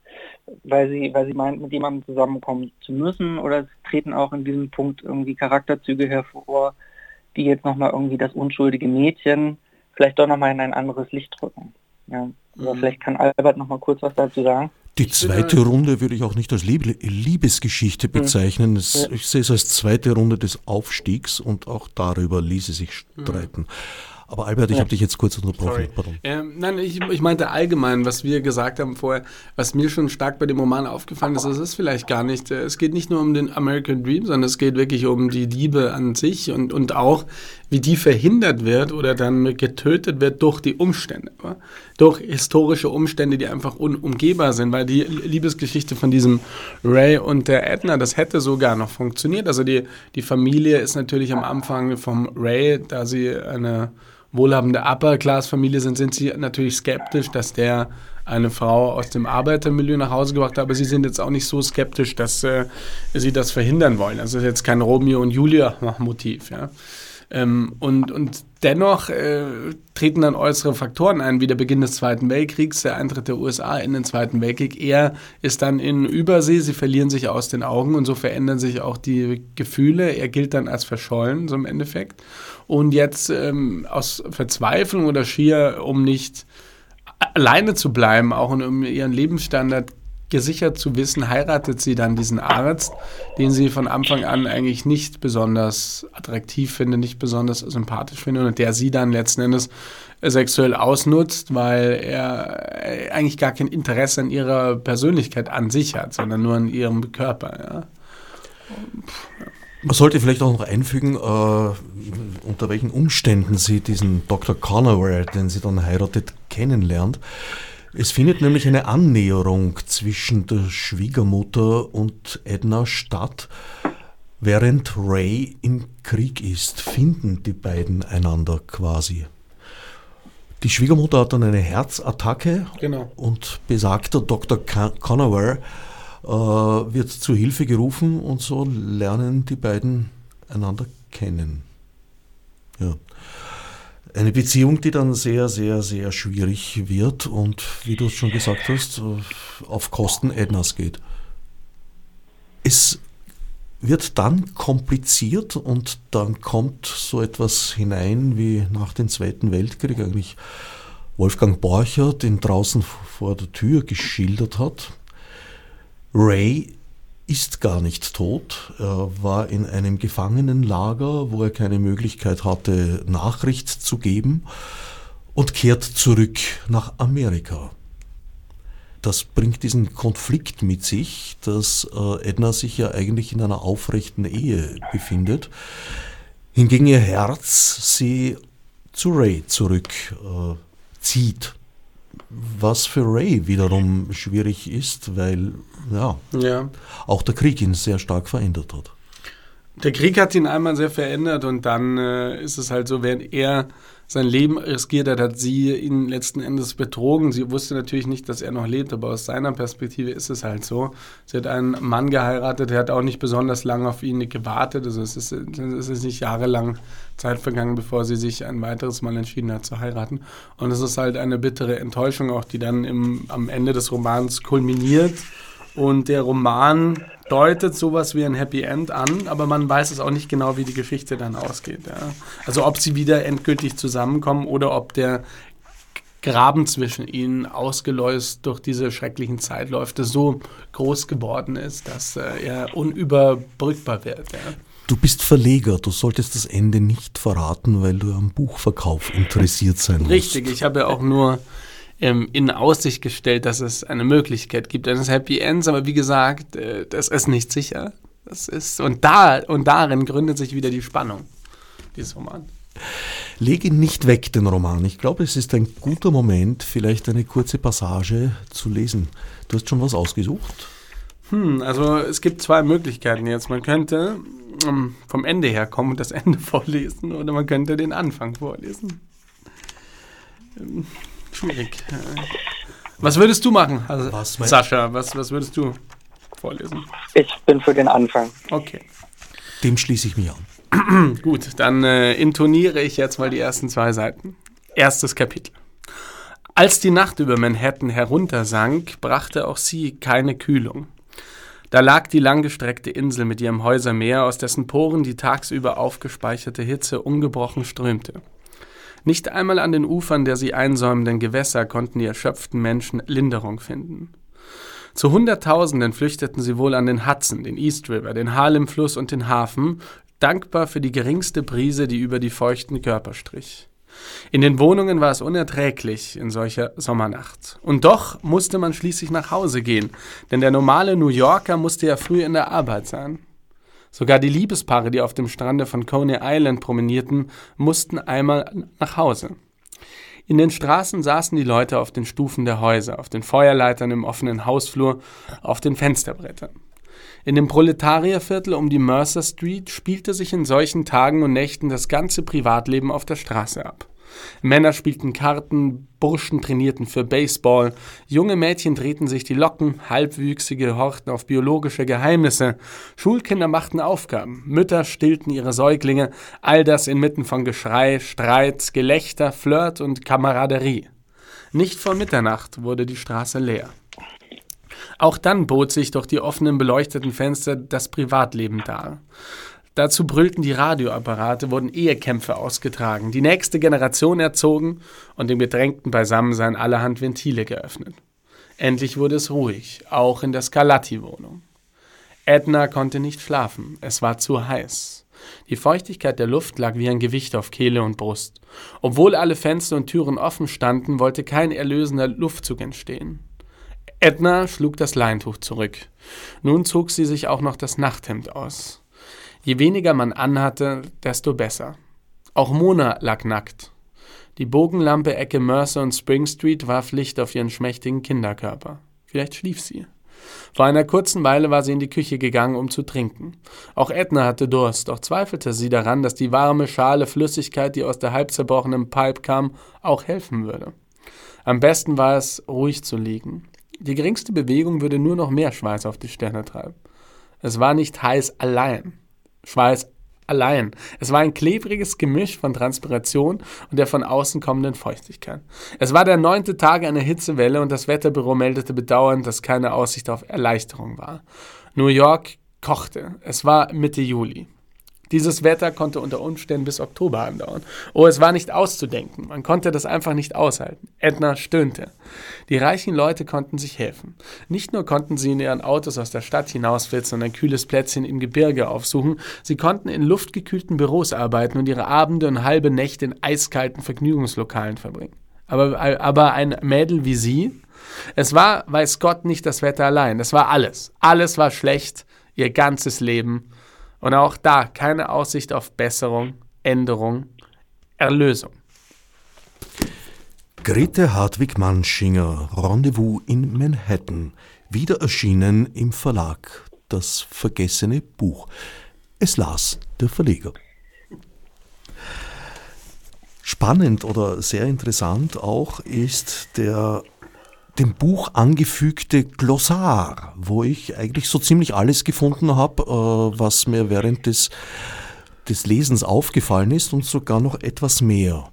weil sie, weil sie meint, mit jemandem zusammenkommen zu müssen oder es treten auch in diesem Punkt irgendwie Charakterzüge hervor, die jetzt nochmal irgendwie das unschuldige Mädchen vielleicht doch nochmal in ein anderes Licht drücken. Ja. Aber mhm. vielleicht kann Albert noch mal kurz was dazu sagen. Die zweite Runde würde ich auch nicht als Liebesgeschichte mhm. bezeichnen. Mhm. Ich sehe es als zweite Runde des Aufstiegs und auch darüber ließe sich streiten. Mhm. Aber Albert, ich ja. habe dich jetzt kurz unterbrochen. Ähm, nein, ich, ich, meinte allgemein, was wir gesagt haben vorher, was mir schon stark bei dem Roman aufgefallen ist, das ist vielleicht gar nicht, äh, es geht nicht nur um den American Dream, sondern es geht wirklich um die Liebe an sich und, und auch, wie die verhindert wird oder dann getötet wird durch die Umstände, durch historische Umstände, die einfach unumgehbar sind, weil die Liebesgeschichte von diesem Ray und der Edna, das hätte sogar noch funktioniert. Also die, die Familie ist natürlich am Anfang vom Ray, da sie eine wohlhabende Upper-Class-Familie sind, sind sie natürlich skeptisch, dass der eine Frau aus dem Arbeitermilieu nach Hause gebracht hat, aber sie sind jetzt auch nicht so skeptisch, dass äh, sie das verhindern wollen. Also ist jetzt kein Romeo und Julia-Motiv. Ja. Ähm, und, und dennoch äh, treten dann äußere Faktoren ein, wie der Beginn des Zweiten Weltkriegs, der Eintritt der USA in den Zweiten Weltkrieg. Er ist dann in Übersee, sie verlieren sich aus den Augen und so verändern sich auch die Gefühle. Er gilt dann als verschollen, so im Endeffekt. Und jetzt ähm, aus Verzweiflung oder schier, um nicht alleine zu bleiben, auch um ihren Lebensstandard gesichert zu wissen, heiratet sie dann diesen Arzt, den sie von Anfang an eigentlich nicht besonders attraktiv findet, nicht besonders sympathisch findet und der sie dann letzten Endes sexuell ausnutzt, weil er eigentlich gar kein Interesse an ihrer Persönlichkeit an sich hat, sondern nur an ihrem Körper. Ja. Man sollte vielleicht auch noch einfügen, äh, unter welchen Umständen sie diesen Dr. Conaway, den sie dann heiratet, kennenlernt. Es findet nämlich eine Annäherung zwischen der Schwiegermutter und Edna statt. Während Ray im Krieg ist, finden die beiden einander quasi. Die Schwiegermutter hat dann eine Herzattacke genau. und besagter Dr. Conaway äh, wird zu Hilfe gerufen und so lernen die beiden einander kennen. Ja. Eine Beziehung, die dann sehr, sehr, sehr schwierig wird und, wie du es schon gesagt hast, auf Kosten Ednas geht. Es wird dann kompliziert und dann kommt so etwas hinein wie nach dem Zweiten Weltkrieg eigentlich Wolfgang Borcher den draußen vor der Tür geschildert hat. Ray ist gar nicht tot. Er war in einem Gefangenenlager, wo er keine Möglichkeit hatte, Nachricht zu geben und kehrt zurück nach Amerika. Das bringt diesen Konflikt mit sich, dass äh, Edna sich ja eigentlich in einer aufrechten Ehe befindet, hingegen ihr Herz sie zu Ray zurückzieht. Äh, was für Ray wiederum schwierig ist, weil ja, ja, auch der Krieg ihn sehr stark verändert hat. Der Krieg hat ihn einmal sehr verändert und dann äh, ist es halt so, während er sein Leben riskiert hat, hat sie ihn letzten Endes betrogen. Sie wusste natürlich nicht, dass er noch lebt, aber aus seiner Perspektive ist es halt so. Sie hat einen Mann geheiratet, der hat auch nicht besonders lange auf ihn gewartet. Also es ist, es ist nicht jahrelang Zeit vergangen, bevor sie sich ein weiteres Mal entschieden hat zu heiraten. Und es ist halt eine bittere Enttäuschung auch, die dann im, am Ende des Romans kulminiert. Und der Roman deutet sowas wie ein Happy End an, aber man weiß es auch nicht genau, wie die Geschichte dann ausgeht. Ja. Also ob sie wieder endgültig zusammenkommen oder ob der Graben zwischen ihnen, ausgelöst durch diese schrecklichen Zeitläufe, so groß geworden ist, dass äh, er unüberbrückbar wird. Ja. Du bist Verleger, du solltest das Ende nicht verraten, weil du am Buchverkauf interessiert sein musst. Richtig, ich habe ja auch nur ähm, in Aussicht gestellt, dass es eine Möglichkeit gibt eines Happy Ends, aber wie gesagt, äh, das ist nicht sicher. Das ist, und, da, und darin gründet sich wieder die Spannung dieses Romans. Lege nicht weg den Roman. Ich glaube, es ist ein guter Moment, vielleicht eine kurze Passage zu lesen. Du hast schon was ausgesucht? Hm, also es gibt zwei Möglichkeiten jetzt. Man könnte um, vom Ende her kommen und das Ende vorlesen oder man könnte den Anfang vorlesen. Ähm, Schwierig. Was würdest du machen, also, was, Sascha? Was, was würdest du vorlesen? Ich bin für den Anfang. Okay. Dem schließe ich mich an. Gut, dann äh, intoniere ich jetzt mal die ersten zwei Seiten. Erstes Kapitel. Als die Nacht über Manhattan heruntersank, brachte auch sie keine Kühlung. Da lag die langgestreckte Insel mit ihrem Häusermeer, aus dessen Poren die tagsüber aufgespeicherte Hitze ungebrochen strömte. Nicht einmal an den Ufern der sie einsäumenden Gewässer konnten die erschöpften Menschen Linderung finden. Zu Hunderttausenden flüchteten sie wohl an den Hudson, den East River, den Harlem-Fluss und den Hafen, dankbar für die geringste Brise, die über die feuchten Körper strich. In den Wohnungen war es unerträglich in solcher Sommernacht. Und doch musste man schließlich nach Hause gehen, denn der normale New Yorker musste ja früh in der Arbeit sein. Sogar die Liebespaare, die auf dem Strande von Coney Island promenierten, mussten einmal nach Hause. In den Straßen saßen die Leute auf den Stufen der Häuser, auf den Feuerleitern im offenen Hausflur, auf den Fensterbrettern. In dem Proletarierviertel um die Mercer Street spielte sich in solchen Tagen und Nächten das ganze Privatleben auf der Straße ab. Männer spielten Karten, Burschen trainierten für Baseball, junge Mädchen drehten sich die Locken, Halbwüchsige horchten auf biologische Geheimnisse, Schulkinder machten Aufgaben, Mütter stillten ihre Säuglinge, all das inmitten von Geschrei, Streit, Gelächter, Flirt und Kameraderie. Nicht vor Mitternacht wurde die Straße leer. Auch dann bot sich durch die offenen beleuchteten Fenster das Privatleben dar. Dazu brüllten die Radioapparate, wurden Ehekämpfe ausgetragen, die nächste Generation erzogen und im gedrängten Beisammensein allerhand Ventile geöffnet. Endlich wurde es ruhig, auch in der Scarlatti-Wohnung. Edna konnte nicht schlafen, es war zu heiß. Die Feuchtigkeit der Luft lag wie ein Gewicht auf Kehle und Brust. Obwohl alle Fenster und Türen offen standen, wollte kein erlösender Luftzug entstehen. Edna schlug das Leintuch zurück. Nun zog sie sich auch noch das Nachthemd aus. Je weniger man anhatte, desto besser. Auch Mona lag nackt. Die Bogenlampe Ecke Mercer und Spring Street warf Licht auf ihren schmächtigen Kinderkörper. Vielleicht schlief sie. Vor einer kurzen Weile war sie in die Küche gegangen, um zu trinken. Auch Edna hatte Durst, doch zweifelte sie daran, dass die warme, schale Flüssigkeit, die aus der halb zerbrochenen Pipe kam, auch helfen würde. Am besten war es, ruhig zu liegen. Die geringste Bewegung würde nur noch mehr Schweiß auf die Stirne treiben. Es war nicht heiß allein. Schweiß allein. Es war ein klebriges Gemisch von Transpiration und der von außen kommenden Feuchtigkeit. Es war der neunte Tag einer Hitzewelle und das Wetterbüro meldete bedauernd, dass keine Aussicht auf Erleichterung war. New York kochte. Es war Mitte Juli. Dieses Wetter konnte unter Umständen bis Oktober andauern. Oh, es war nicht auszudenken. Man konnte das einfach nicht aushalten. Edna stöhnte. Die reichen Leute konnten sich helfen. Nicht nur konnten sie in ihren Autos aus der Stadt hinausflitzen und ein kühles Plätzchen im Gebirge aufsuchen, sie konnten in luftgekühlten Büros arbeiten und ihre Abende und halbe Nächte in eiskalten Vergnügungslokalen verbringen. Aber, aber ein Mädel wie sie, es war, weiß Gott, nicht das Wetter allein. Es war alles. Alles war schlecht, ihr ganzes Leben und auch da keine Aussicht auf Besserung, Änderung, Erlösung. Grete Hartwig-Manschinger, Rendezvous in Manhattan, wieder erschienen im Verlag Das vergessene Buch. Es las der Verleger. Spannend oder sehr interessant auch ist der dem Buch angefügte Glossar, wo ich eigentlich so ziemlich alles gefunden habe, äh, was mir während des, des Lesens aufgefallen ist und sogar noch etwas mehr.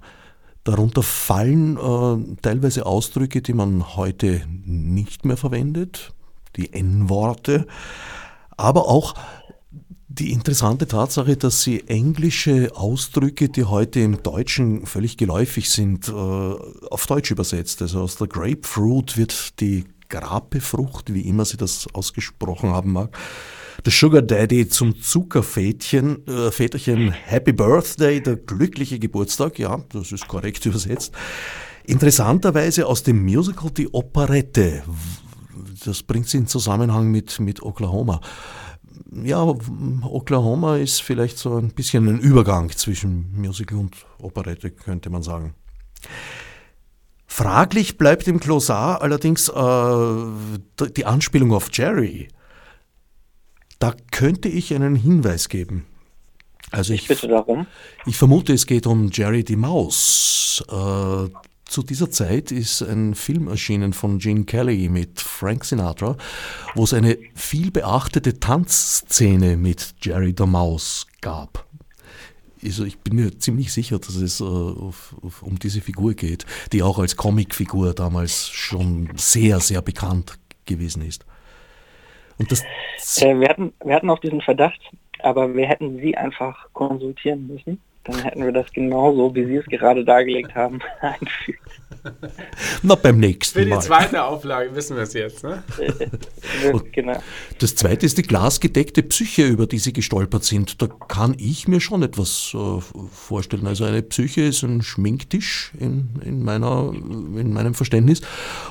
Darunter fallen äh, teilweise Ausdrücke, die man heute nicht mehr verwendet, die N-Worte, aber auch die interessante Tatsache, dass sie englische Ausdrücke, die heute im Deutschen völlig geläufig sind, äh, auf Deutsch übersetzt. Also aus der Grapefruit wird die Grapefrucht, wie immer sie das ausgesprochen haben mag, der Sugar Daddy zum Zuckervätchen, äh, Väterchen Happy Birthday, der glückliche Geburtstag, ja, das ist korrekt übersetzt. Interessanterweise aus dem Musical die Operette. Das bringt sie in Zusammenhang mit, mit Oklahoma. Ja, Oklahoma ist vielleicht so ein bisschen ein Übergang zwischen Musical und Operette, könnte man sagen. Fraglich bleibt im Glossar allerdings äh, die Anspielung auf Jerry. Da könnte ich einen Hinweis geben. Also ich, ich bitte darum. Ich vermute, es geht um Jerry die Maus. Äh, zu dieser Zeit ist ein Film erschienen von Gene Kelly mit Frank Sinatra, wo es eine viel beachtete Tanzszene mit Jerry der Maus gab. Also ich bin mir ziemlich sicher, dass es äh, auf, auf, um diese Figur geht, die auch als Comicfigur damals schon sehr, sehr bekannt gewesen ist. Und das äh, wir, hatten, wir hatten auch diesen Verdacht, aber wir hätten sie einfach konsultieren müssen. Dann hätten wir das genauso, wie Sie es gerade dargelegt haben, einfügt. Na, beim nächsten Mal. Für die zweite Auflage wissen wir es jetzt. Ne? genau. Das zweite ist die glasgedeckte Psyche, über die Sie gestolpert sind. Da kann ich mir schon etwas äh, vorstellen. Also eine Psyche ist ein Schminktisch in, in, meiner, in meinem Verständnis.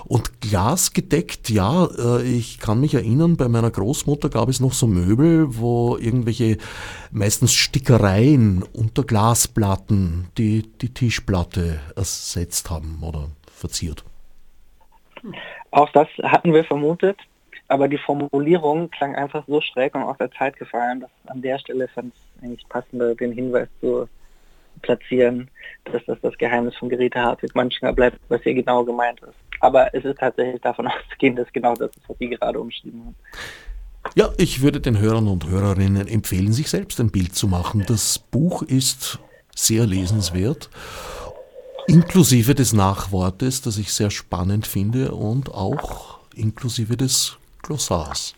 Und glasgedeckt, ja, äh, ich kann mich erinnern, bei meiner Großmutter gab es noch so Möbel, wo irgendwelche meistens Stickereien unter Glasplatten die, die Tischplatte ersetzt haben oder verziert. Auch das hatten wir vermutet, aber die Formulierung klang einfach so schräg und aus der Zeit gefallen, dass an der Stelle fand es eigentlich passender, den Hinweis zu platzieren, dass das das Geheimnis von Geräte Hartwig manchmal bleibt, was hier genau gemeint ist. Aber es ist tatsächlich davon auszugehen, dass genau das ist, was Sie gerade umschrieben haben. Ja, ich würde den Hörern und Hörerinnen empfehlen, sich selbst ein Bild zu machen. Das Buch ist sehr lesenswert Inklusive des Nachwortes, das ich sehr spannend finde und auch inklusive des Glossars.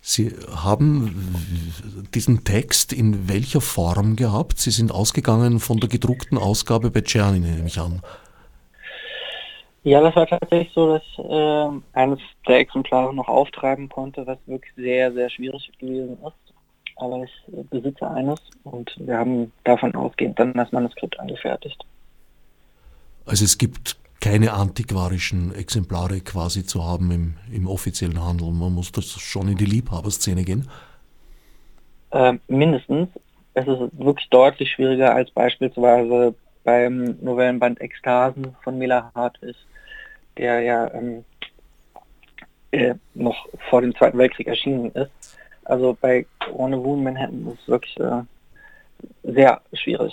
Sie haben diesen Text in welcher Form gehabt? Sie sind ausgegangen von der gedruckten Ausgabe bei Czerny, nehme ich an. Ja, das war tatsächlich so, dass äh, eines der Exemplare noch auftreiben konnte, was wirklich sehr, sehr schwierig gewesen ist aber ich besitze eines und wir haben davon ausgehend dann das Manuskript angefertigt. Also es gibt keine antiquarischen Exemplare quasi zu haben im, im offiziellen Handel. Man muss das schon in die Liebhaberszene gehen. Äh, mindestens. Es ist wirklich deutlich schwieriger als beispielsweise beim Novellenband Ekstasen von Mila Hartwig, der ja ähm, äh, noch vor dem Zweiten Weltkrieg erschienen ist. Also bei Rendezvous in Manhattan ist es wirklich äh, sehr schwierig,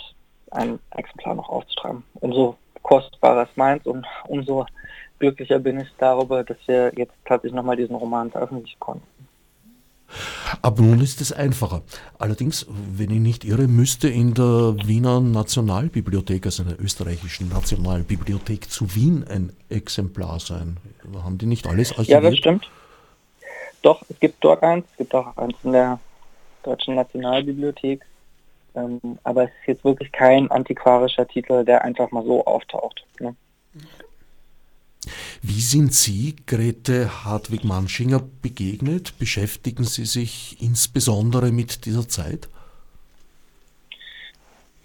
ein Exemplar noch aufzutreiben. Umso kostbarer ist meins und umso glücklicher bin ich darüber, dass wir jetzt tatsächlich nochmal diesen Roman veröffentlichen konnten. Aber nun ist es einfacher. Allerdings, wenn ich nicht irre, müsste in der Wiener Nationalbibliothek, also in der österreichischen Nationalbibliothek zu Wien ein Exemplar sein. Haben die nicht alles archiviert? Ja, das stimmt. Doch, es gibt dort eins, es gibt auch eins in der Deutschen Nationalbibliothek. Ähm, aber es ist jetzt wirklich kein antiquarischer Titel, der einfach mal so auftaucht. Ne? Wie sind Sie, Grete Hartwig-Manschinger, begegnet? Beschäftigen Sie sich insbesondere mit dieser Zeit?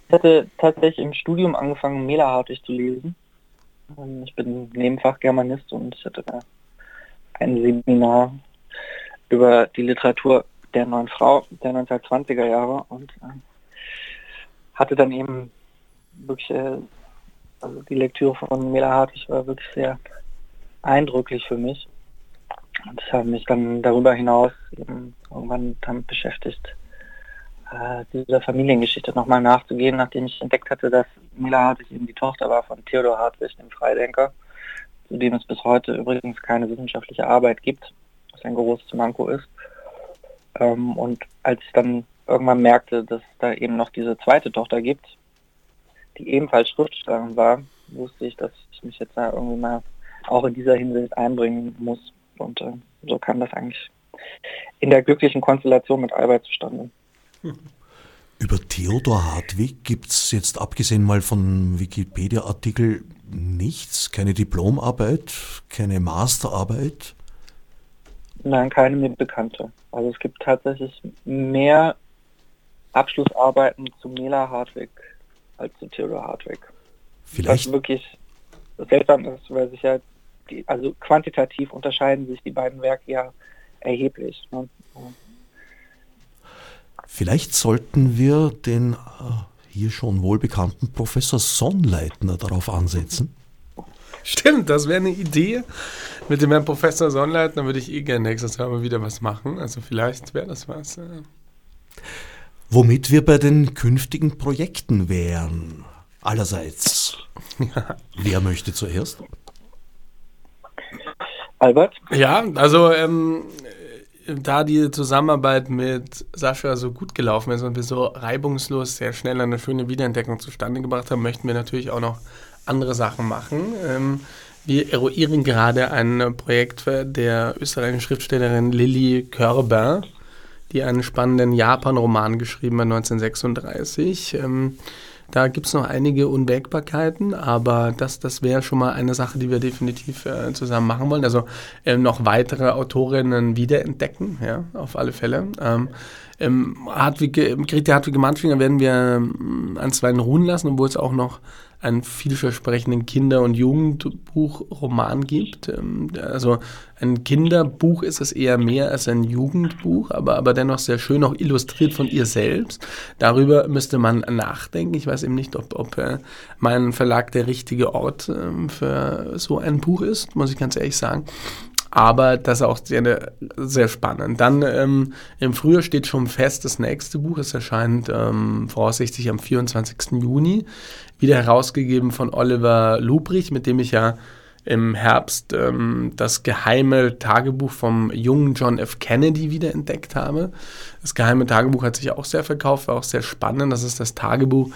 Ich hatte tatsächlich im Studium angefangen, Mela Hartwig zu lesen. Ähm, ich bin Nebenfach Germanist und ich hatte da ein Seminar über die Literatur der neuen Frau der 1920er Jahre und äh, hatte dann eben wirklich äh, Also die Lektüre von Mela Hartwig war wirklich sehr eindrücklich für mich. Und ich habe mich dann darüber hinaus eben irgendwann damit beschäftigt, äh, dieser Familiengeschichte nochmal nachzugehen, nachdem ich entdeckt hatte, dass Mila Hartwig eben die Tochter war von Theodor Hartwig, dem Freidenker, zu dem es bis heute übrigens keine wissenschaftliche Arbeit gibt, ein großes Manko ist. Ähm, und als ich dann irgendwann merkte, dass es da eben noch diese zweite Tochter gibt, die ebenfalls Schriftstellerin war, wusste ich, dass ich mich jetzt da irgendwie mal auch in dieser Hinsicht einbringen muss. Und äh, so kam das eigentlich in der glücklichen Konstellation mit Albert zustande. Über Theodor Hartwig gibt es jetzt abgesehen mal von Wikipedia-Artikel nichts, keine Diplomarbeit, keine Masterarbeit? Nein, keine mir bekannte. Also es gibt tatsächlich mehr Abschlussarbeiten zu Mela Hartwig als zu Theodor Hartwig. Vielleicht. Was wirklich seltsam ist, weil sich ja, die, also quantitativ unterscheiden sich die beiden Werke ja erheblich. Ne? Vielleicht sollten wir den äh, hier schon wohlbekannten Professor Sonnleitner darauf ansetzen. Stimmt, das wäre eine Idee. Mit dem Herrn Professor Sonnleitner würde ich eh gerne nächstes Jahr mal wieder was machen. Also vielleicht wäre das was. Ja. Womit wir bei den künftigen Projekten wären. Allerseits. Ja. Wer möchte zuerst? Albert? Ja, also ähm, da die Zusammenarbeit mit Sascha so gut gelaufen ist und wir so reibungslos sehr schnell eine schöne Wiederentdeckung zustande gebracht haben, möchten wir natürlich auch noch andere Sachen machen. Ähm, wir eruieren gerade ein Projekt der österreichischen Schriftstellerin Lilly Körber, die einen spannenden Japan-Roman geschrieben hat 1936. Ähm, da gibt es noch einige Unwägbarkeiten, aber das, das wäre schon mal eine Sache, die wir definitiv äh, zusammen machen wollen. Also äh, noch weitere Autorinnen wiederentdecken, ja, auf alle Fälle. Ähm, ähm, Hartwig, Grete Hartwig Manfinger werden wir ähm, an zwei ruhen lassen, obwohl es auch noch einen vielversprechenden Kinder- und Jugendbuchroman gibt. Ähm, also ein Kinderbuch ist es eher mehr als ein Jugendbuch, aber, aber dennoch sehr schön, auch illustriert von ihr selbst. Darüber müsste man nachdenken. Ich weiß eben nicht, ob, ob äh, mein Verlag der richtige Ort äh, für so ein Buch ist, muss ich ganz ehrlich sagen. Aber das ist auch sehr, sehr spannend. Dann ähm, im Frühjahr steht schon fest das nächste Buch. Es erscheint ähm, voraussichtlich am 24. Juni. Wieder herausgegeben von Oliver Lubrich, mit dem ich ja im Herbst ähm, das geheime Tagebuch vom jungen John F. Kennedy wiederentdeckt habe. Das geheime Tagebuch hat sich auch sehr verkauft, war auch sehr spannend. Das ist das Tagebuch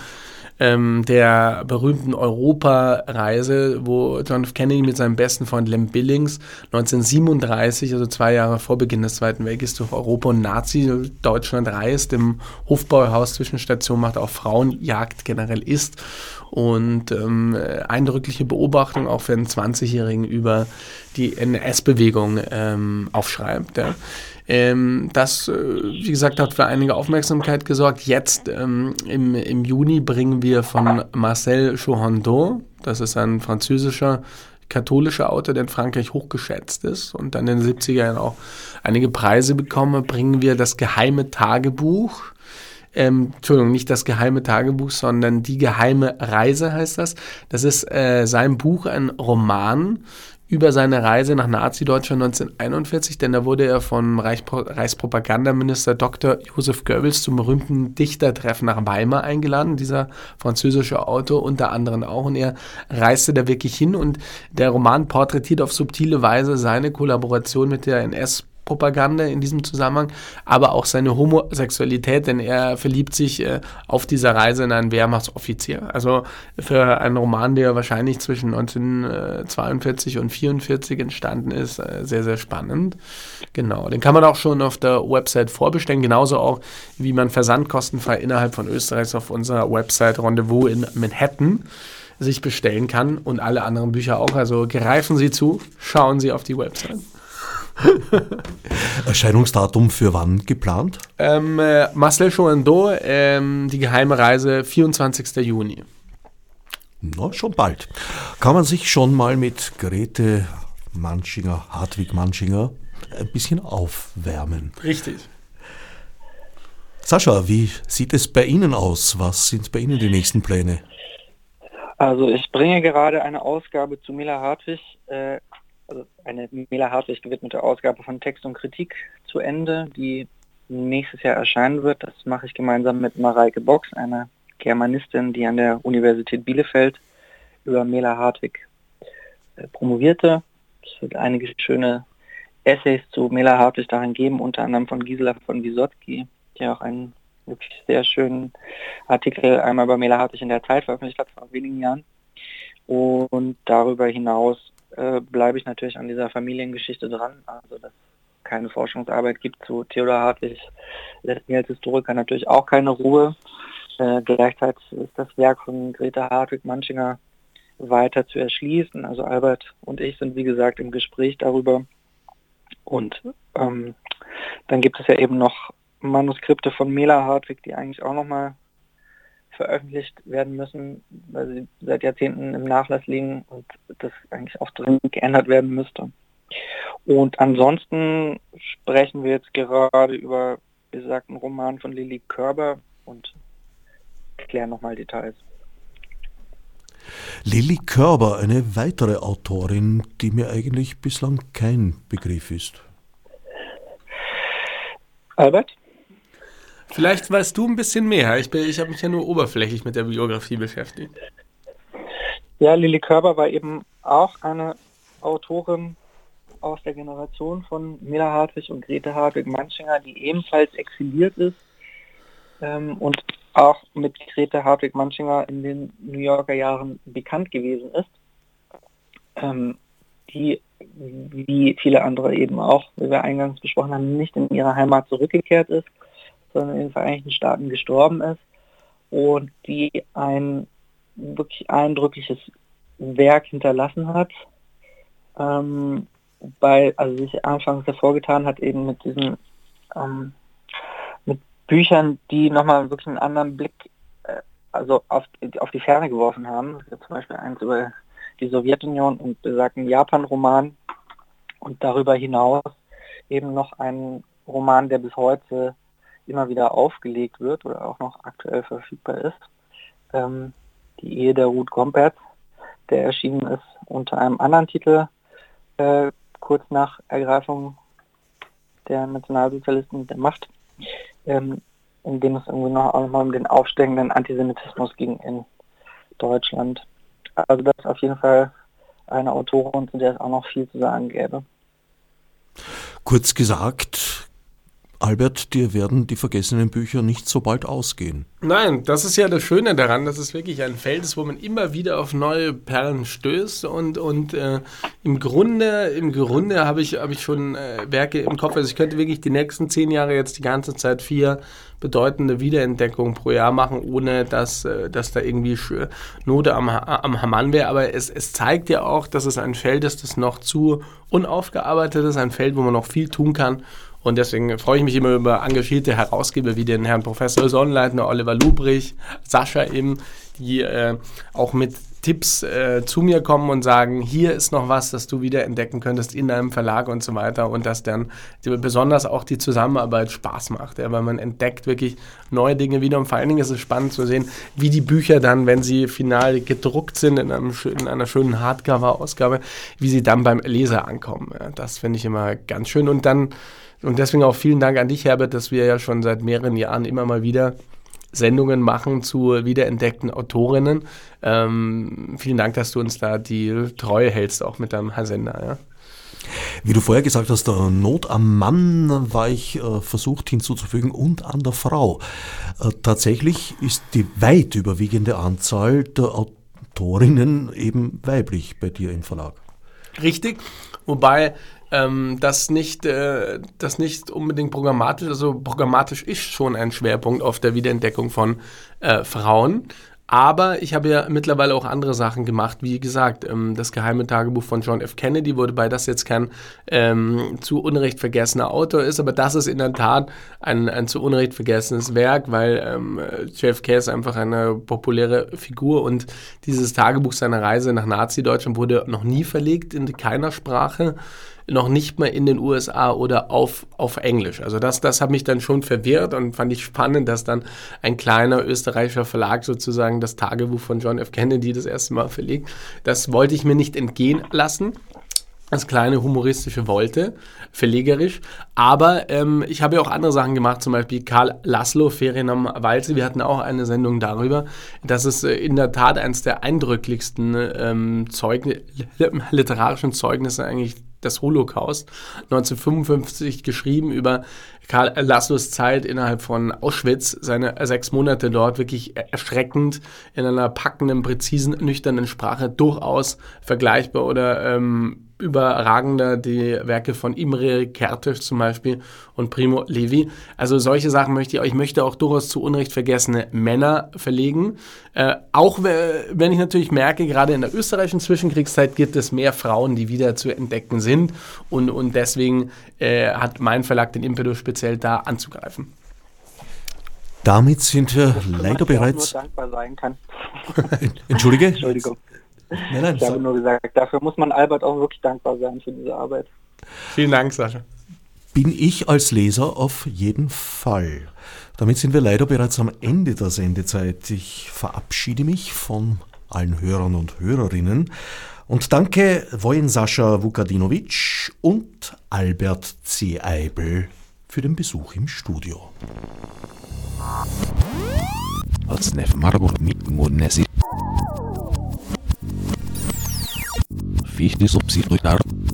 ähm, der berühmten Europareise, wo John F. Kennedy mit seinem besten Freund Lem Billings 1937, also zwei Jahre vor Beginn des Zweiten Weltkriegs, durch Europa und Nazi-Deutschland reist, im Hofbauhaus Zwischenstation macht, auch Frauenjagd generell ist und ähm, eindrückliche Beobachtung auch für einen 20-Jährigen über die NS-Bewegung ähm, aufschreibt. Ja. Ähm, das, äh, wie gesagt, hat für einige Aufmerksamkeit gesorgt. Jetzt ähm, im, im Juni bringen wir von Marcel Chauhandon, das ist ein französischer katholischer Autor, der in Frankreich hochgeschätzt ist und dann in den 70er Jahren auch einige Preise bekommen, bringen wir das geheime Tagebuch. Ähm, Entschuldigung, nicht das geheime Tagebuch, sondern die geheime Reise heißt das. Das ist äh, sein Buch, ein Roman über seine Reise nach Nazi-Deutschland 1941, denn da wurde er vom Reichspro Reichspropagandaminister Dr. Josef Goebbels zum berühmten Dichtertreffen nach Weimar eingeladen, dieser französische Autor unter anderem auch. Und er reiste da wirklich hin und der Roman porträtiert auf subtile Weise seine Kollaboration mit der NS- Propaganda in diesem Zusammenhang, aber auch seine Homosexualität, denn er verliebt sich äh, auf dieser Reise in einen Wehrmachtsoffizier. Also für einen Roman, der wahrscheinlich zwischen 1942 und 1944 entstanden ist, äh, sehr, sehr spannend. Genau, den kann man auch schon auf der Website vorbestellen, genauso auch wie man versandkostenfrei innerhalb von Österreichs auf unserer Website Rendezvous in Manhattan sich bestellen kann und alle anderen Bücher auch. Also greifen Sie zu, schauen Sie auf die Website. Erscheinungsdatum für wann geplant? Ähm, äh, Marcel Chouando, ähm, die geheime Reise, 24. Juni. Na, schon bald. Kann man sich schon mal mit Grete Manchinger, Hartwig Manchinger, ein bisschen aufwärmen. Richtig. Sascha, wie sieht es bei Ihnen aus? Was sind bei Ihnen die nächsten Pläne? Also ich bringe gerade eine Ausgabe zu Mela Hartwig, äh, also eine Mela Hartwig gewidmete Ausgabe von Text und Kritik zu Ende, die nächstes Jahr erscheinen wird. Das mache ich gemeinsam mit Mareike Box, einer Germanistin, die an der Universität Bielefeld über Mela Hartwig äh, promovierte. Es wird einige schöne Essays zu Mela Hartwig darin geben, unter anderem von Gisela von Wisotzki, die auch einen wirklich sehr schönen Artikel einmal über Mela Hartwig in der Zeit veröffentlicht hat vor wenigen Jahren. Und darüber hinaus äh, bleibe ich natürlich an dieser Familiengeschichte dran. Also dass keine Forschungsarbeit gibt zu Theodor Hartwig, lässt als Historiker natürlich auch keine Ruhe. Äh, gleichzeitig ist das Werk von Greta Hartwig-Manchinger weiter zu erschließen. Also Albert und ich sind wie gesagt im Gespräch darüber. Und ähm, dann gibt es ja eben noch Manuskripte von Mela Hartwig, die eigentlich auch nochmal veröffentlicht werden müssen, weil sie seit Jahrzehnten im Nachlass liegen und das eigentlich auch dringend geändert werden müsste. Und ansonsten sprechen wir jetzt gerade über besagten Roman von Lilly Körber und klären nochmal Details. Lilly Körber, eine weitere Autorin, die mir eigentlich bislang kein Begriff ist. Albert? Vielleicht weißt du ein bisschen mehr. Ich, ich habe mich ja nur oberflächlich mit der Biografie beschäftigt. Ja, Lilly Körber war eben auch eine Autorin aus der Generation von Mila Hartwig und Grete Hartwig-Manchinger, die ebenfalls exiliert ist ähm, und auch mit Grete Hartwig-Manchinger in den New Yorker Jahren bekannt gewesen ist, ähm, die wie viele andere eben auch, wie wir eingangs besprochen haben, nicht in ihre Heimat zurückgekehrt ist, sondern in den Vereinigten Staaten gestorben ist und die ein wirklich eindrückliches Werk hinterlassen hat, ähm, bei, also sich anfangs hervorgetan hat eben mit diesen ähm, Büchern, die nochmal wirklich einen anderen Blick äh, also auf, auf die Ferne geworfen haben. zum Beispiel eins über die Sowjetunion und besagten Japan-Roman und darüber hinaus eben noch ein Roman, der bis heute immer wieder aufgelegt wird oder auch noch aktuell verfügbar ist. Ähm, die Ehe der Ruth Gomperz, der erschienen ist unter einem anderen Titel äh, kurz nach Ergreifung der Nationalsozialisten der Macht ähm, in dem es irgendwie noch auch mal um den aufsteigenden Antisemitismus ging in Deutschland. Also das ist auf jeden Fall eine Autorin, zu der es auch noch viel zu sagen gäbe. Kurz gesagt, Albert, dir werden die vergessenen Bücher nicht so bald ausgehen. Nein, das ist ja das Schöne daran, dass es wirklich ein Feld ist, wo man immer wieder auf neue Perlen stößt und, und äh, im Grunde, im Grunde habe ich, hab ich schon äh, Werke im Kopf. Also ich könnte wirklich die nächsten zehn Jahre jetzt die ganze Zeit vier bedeutende Wiederentdeckungen pro Jahr machen, ohne dass, äh, dass da irgendwie Note am, am Hamann wäre. Aber es, es zeigt ja auch, dass es ein Feld ist, das noch zu unaufgearbeitet ist, ein Feld, wo man noch viel tun kann. Und deswegen freue ich mich immer über engagierte Herausgeber wie den Herrn Professor Sonnleitner, Oliver Lubrich, Sascha eben, die äh, auch mit Tipps äh, zu mir kommen und sagen, hier ist noch was, das du wieder entdecken könntest in deinem Verlag und so weiter. Und dass dann besonders auch die Zusammenarbeit Spaß macht, ja, weil man entdeckt wirklich neue Dinge wieder. Und vor allen Dingen ist es spannend zu sehen, wie die Bücher dann, wenn sie final gedruckt sind in, einem, in einer schönen Hardcover-Ausgabe, wie sie dann beim Leser ankommen. Ja, das finde ich immer ganz schön. Und dann und deswegen auch vielen Dank an dich, Herbert, dass wir ja schon seit mehreren Jahren immer mal wieder Sendungen machen zu wiederentdeckten Autorinnen. Ähm, vielen Dank, dass du uns da die Treue hältst, auch mit deinem Sender. Ja. Wie du vorher gesagt hast, der Not am Mann war ich äh, versucht hinzuzufügen und an der Frau. Äh, tatsächlich ist die weit überwiegende Anzahl der Autorinnen eben weiblich bei dir im Verlag. Richtig, wobei ähm, das, nicht, äh, das nicht unbedingt programmatisch, also programmatisch ist schon ein Schwerpunkt auf der Wiederentdeckung von äh, Frauen. Aber ich habe ja mittlerweile auch andere Sachen gemacht. Wie gesagt, ähm, das geheime Tagebuch von John F. Kennedy, wobei das jetzt kein ähm, zu Unrecht vergessener Autor ist, aber das ist in der Tat ein, ein zu Unrecht vergessenes Werk, weil ähm, JFK ist einfach eine populäre Figur und dieses Tagebuch seiner Reise nach Nazi-Deutschland wurde noch nie verlegt in keiner Sprache. Noch nicht mal in den USA oder auf, auf Englisch. Also das, das hat mich dann schon verwirrt und fand ich spannend, dass dann ein kleiner österreichischer Verlag sozusagen das Tagebuch von John F. Kennedy das erste Mal verlegt. Das wollte ich mir nicht entgehen lassen als kleine humoristische Wolte, verlegerisch. Aber ähm, ich habe ja auch andere Sachen gemacht, zum Beispiel Karl Laszlo, Ferien am Walze. Wir hatten auch eine Sendung darüber. Das ist äh, in der Tat eines der eindrücklichsten ähm, Zeugn literarischen Zeugnisse eigentlich des Holocaust. 1955 geschrieben über Karl Laszlos Zeit innerhalb von Auschwitz, seine sechs Monate dort, wirklich erschreckend in einer packenden, präzisen, nüchternen Sprache, durchaus vergleichbar oder ähm, überragender die Werke von Imre Kertész zum Beispiel und Primo Levi. Also solche Sachen möchte ich, ich möchte auch durchaus zu Unrecht vergessene Männer verlegen. Äh, auch wenn ich natürlich merke, gerade in der österreichischen Zwischenkriegszeit gibt es mehr Frauen, die wieder zu entdecken sind und, und deswegen äh, hat mein Verlag den Impetus speziell da anzugreifen. Damit sind wir leider bereits. Nur dankbar sein kann. Entschuldige? Entschuldigung. Nein, nein, ich habe nur gesagt, dafür muss man Albert auch wirklich dankbar sein für diese Arbeit. Vielen Dank, Sascha. Bin ich als Leser auf jeden Fall. Damit sind wir leider bereits am Ende der Sendezeit. Ich verabschiede mich von allen Hörern und Hörerinnen und danke Wojen Sascha Vukadinovic und Albert C. Eibel für den Besuch im Studio. Als Nef Marburg mit fiz de subsídio e.